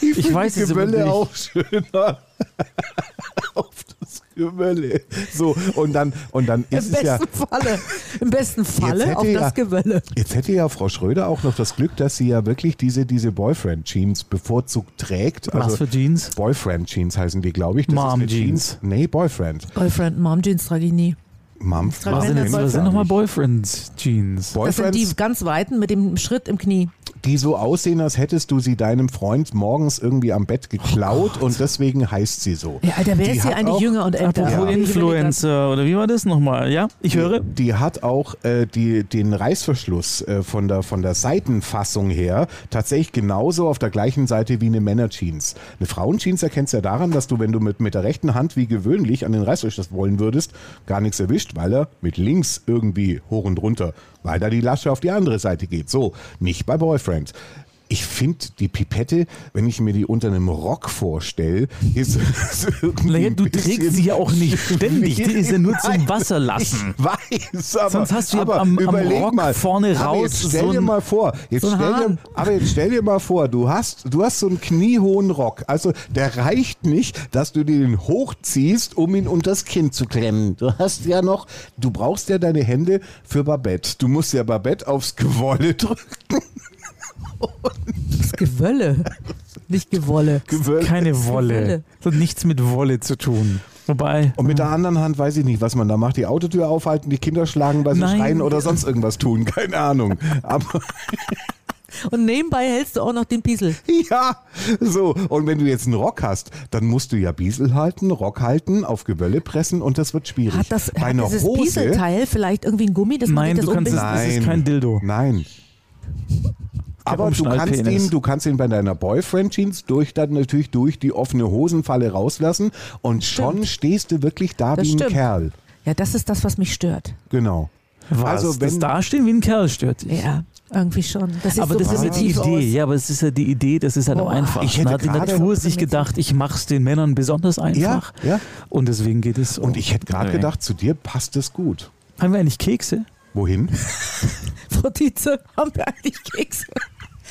Ich, Ich weiß die es nicht. auch schöner. auf das Gewölle. So, und dann, und dann Im ist es ja. besten Falle. Im besten Falle auf ja- das Gewölle. Jetzt hätte ja Frau Schröder auch noch das Glück, dass sie ja wirklich diese, diese Boyfriend-Jeans bevorzugt trägt. Was für Jeans? Boyfriend-Jeans heißen die, glaube ich. Das eine Mom-Jeans. Nee, Boyfriend. Boyfriend, Mom Jeans trage ich nie. Mom. trage Was sind, das was sind nochmal Boyfriend-Jeans? Das sind die ganz weiten mit dem Schritt im Knie. Die so aussehen, als hättest du sie deinem Freund morgens irgendwie am Bett geklaut und deswegen heißt sie so. Ja, Alter, wer Die ist hier eigentlich jünger und älter? Ja. Influencer, oder wie war das nochmal? Ja, ich höre. Die hat auch äh, die, den Reißverschluss äh, von, der, von der Seitenfassung her tatsächlich genauso auf der gleichen Seite wie eine Männerjeans. Eine Frauenjeans erkennst du ja daran, dass du, wenn du mit, mit der rechten Hand wie gewöhnlich an den Reißverschluss wollen würdest, gar nichts erwischt, weil er mit links irgendwie hoch und runter, weil da die Lasche auf die andere Seite geht. So, nicht bei Boyfriend. Ich finde die Pipette, wenn ich mir die unter einem Rock vorstelle, ist Naja, du trägst sie ja auch nicht ständig. Die ist ja nur zum Nein, Wasser lassen. Ich weiß, aber, Sonst hast du ja aber am- am überleg Rock mal, vorne aber raus Jetzt stell so dir mal vor, jetzt so stell dir, aber jetzt stell dir mal vor, du hast, du hast so einen kniehohen Rock. Also der reicht nicht, dass du den hochziehst, um ihn unters Kinn zu klemmen. Du hast ja noch, du brauchst ja deine Hände für Babette. Du musst ja Babette aufs Gewolle drücken. Das Gewölle. Nicht Gewolle. Gewölle. Keine Wolle. Das hat nichts mit Wolle zu tun. Wobei, Und mit der anderen Hand weiß ich nicht, was man da macht. Die Autotür aufhalten, die Kinder schlagen, weil sie Nein. schreien oder sonst irgendwas tun. Keine Ahnung. Aber Und nebenbei hältst du auch noch den Piesel. Ja, so. Und wenn du jetzt einen Rock hast, dann musst du ja Biesel halten, Rock halten, auf Gewölle pressen und das wird schwierig. Hat, das, Bei hat dieses Hose, Pieselteil vielleicht irgendwie ein Gummi, dass man Nein, sich das du kannst es- das ist kein Dildo. Nein. Aber du kannst ihn, du kannst ihn bei deiner Boyfriend Jeans durch dann natürlich durch die offene Hosenfalle rauslassen und schon Stimmt. stehst du wirklich da Das wie ein stimmt. Kerl. Ja, das ist das, was mich stört. Genau. Was? Also das wenn- Dastehen wie ein Kerl stört dich. Ja, irgendwie schon. Das Aber so das ist ja die Idee. aus. Ja, aber es ist ja die Idee, das ist halt am Boah. einfachsten. Ich hätte Da hat die gerade- Natur sich gedacht, ich mach's den Männern besonders einfach. ja. Und deswegen geht es so. Und ich hätte gerade gedacht, zu dir passt es gut. Haben wir eigentlich Kekse? Wohin? Frau Tietze, haben wir eigentlich Kekse?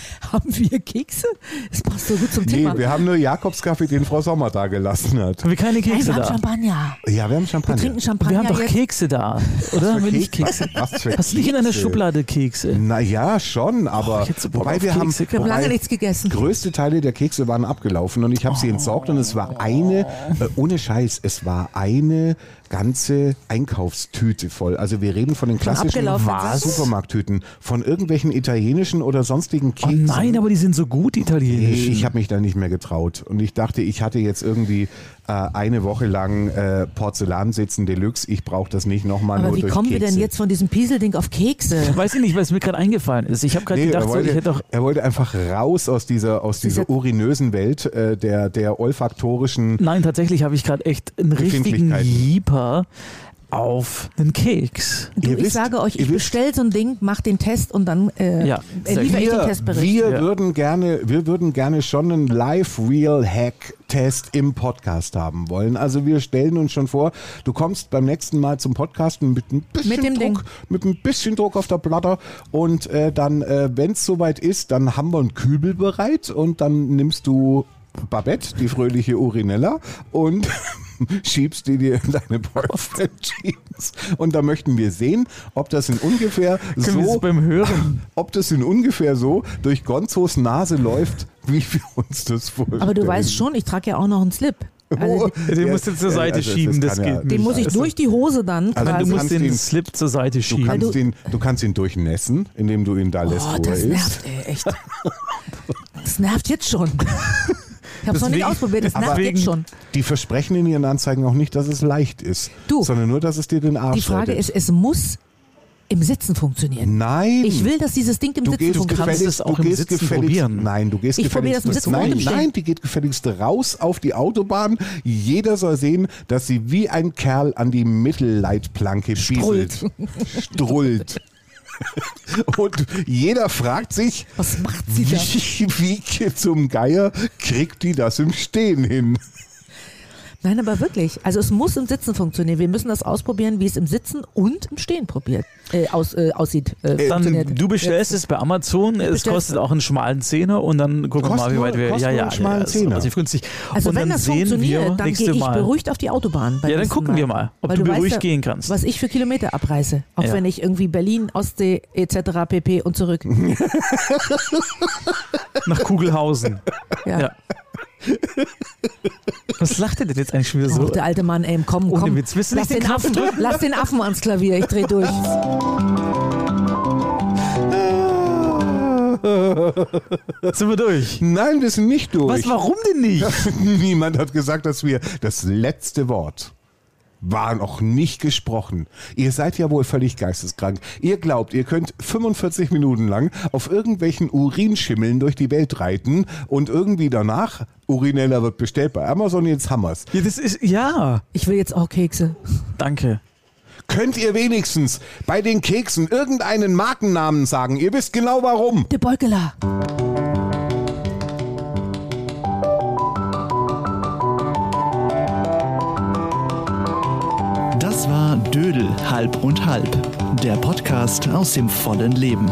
haben wir Kekse? Das passt so gut zum Nee, Thema. wir haben nur Jakobskaffee, den Frau Sommer da gelassen hat. Haben wir keine Nein, Kekse wir haben da? Champagner. Ja, wir haben Wir Champagner. trinken Champagner Wir haben doch jetzt. Kekse da, oder? Haben wir nicht Kekse? Kekse? Was für Hast du nicht in einer? Schublade Kekse? Naja, schon, aber Oh, so wobei wir haben, Kekse. Ich hab lange wobei nichts gegessen. größte Teile der Kekse waren abgelaufen und ich habe sie entsorgt und es war eine, äh, ohne Scheiß, es war eine ganze Einkaufstüte voll. Also wir reden von den klassischen Was? Supermarkttüten, von irgendwelchen italienischen oder sonstigen Oh Keksen. nein, aber die sind so gut, die Nee, ich habe mich da nicht mehr getraut. Und ich dachte, ich hatte jetzt irgendwie äh, eine Woche lang äh, Porzellan sitzen Deluxe. Ich brauche das nicht nochmal Aber nur wie durch kommen wir Kekse. denn jetzt von diesem Pieselding auf Kekse? Weiß ich nicht, weil es mir gerade eingefallen ist. Ich habe gerade Nee, gedacht, er, so, wollte, ich hätte doch. er wollte einfach raus aus dieser, aus dieser Dieser- urinösen Welt äh, der, der olfaktorischen. Nein, tatsächlich habe ich gerade echt einen richtigen. Jeeper auf einen Keks. Du, Ihr ich wisst- sage euch, ich bestell so ein Ding, mach den Test und dann äh, Ja, äh, liefere ich den Wir, Testbericht. wir Ja. würden gerne, wir würden gerne schon einen Live-Real-Hack-Test im Podcast haben wollen. Also wir stellen uns schon vor, du kommst beim nächsten Mal zum Podcasten mit ein bisschen Mit dem Druck, Ding. mit ein bisschen Druck auf der Platte und äh, dann, äh, wenn es soweit ist, dann haben wir einen Kübel bereit und dann nimmst du Babette, die fröhliche Urinella und schiebst die dir in deine Boyfriend Jeans. Und da möchten wir sehen, ob das in ungefähr Können so das beim Hören? ob das in ungefähr so durch Gonzos Nase läuft, wie wir uns das vorstellen. Aber du weißt schon, ich trage ja auch noch einen Slip. Also, Oh, Den ja, musst du zur ja, Seite also schieben, das ja- geht nicht. den muss ich Also- durch die Hose dann Also quasi. du musst kannst den ihn- Slip zur Seite Du schieben. kannst, du- ihn, du kannst ihn durchnässen, indem du ihn da lässt, Oh, wo das er ist. nervt, ey, echt. Das nervt jetzt schon. Ich habe es noch nicht ausprobiert, das deswegen- jetzt schon. Die versprechen in ihren Anzeigen auch nicht, dass es leicht ist, Du, sondern nur, dass es dir den Arsch Die Frage rettet. ist, es muss im Sitzen funktionieren. Nein. Ich will, dass dieses Ding im du Sitzen funktioniert. kannst gefälligst, es auch du im gehst Sitzen gefälligst, probieren. Nein, du gehst Ich probiere gefälligst, das im Sitzen nein, nein, die geht gefälligst raus auf die Autobahn. Jeder soll sehen, dass sie wie ein Kerl an die Mittelleitplanke Strullt. bieselt. Strullt. Und jeder fragt sich, Was macht sie da? wie, wie zum Geier kriegt die das im Stehen hin? Nein, aber wirklich. Also es muss im Sitzen funktionieren. Wir müssen das ausprobieren, wie es im Sitzen und im Stehen probiert äh, aus, äh, aussieht. Äh, Dann, funktioniert. du bestellst es bei Amazon, es kostet auch einen schmalen Zehner und dann gucken wir mal, wie weit wir. Ja, ja, einen schmalen ja, Zehner. relativ günstig. Also und wenn dann das sehen funktioniert, wir dann gehe ich Mal. beruhigt auf die Autobahn. Ja, dann gucken wir mal, ob Weil du weißt beruhigt ja, gehen kannst. Was ich für Kilometer abreiße. Auch Ja. wenn ich irgendwie Berlin, Ostsee etc. pp. und zurück. Nach Kugelhausen. Ja. Was lacht ihr denn jetzt eigentlich schon wieder so? Der alte Mann, ey, komm, Ohne komm. Witz, lass, den den Affen, lass den Affen ans Klavier, ich dreh durch. Sind wir durch? Nein, wir sind nicht durch. Was, warum denn nicht? Niemand hat gesagt, dass wir das letzte Wort war noch nicht gesprochen. Ihr seid ja wohl völlig geisteskrank. Ihr glaubt, ihr könnt 45 Minuten lang auf irgendwelchen Urinschimmeln durch die Welt reiten und irgendwie danach, Urinella wird bestellt bei Amazon, jetzt wir's. Ja, das ist, ja, Ich will jetzt auch Kekse. danke. Könnt ihr wenigstens bei den Keksen irgendeinen Markennamen sagen? Ihr wisst genau warum. De Beukela. Dödel halb und halb, der Podcast aus dem vollen Leben.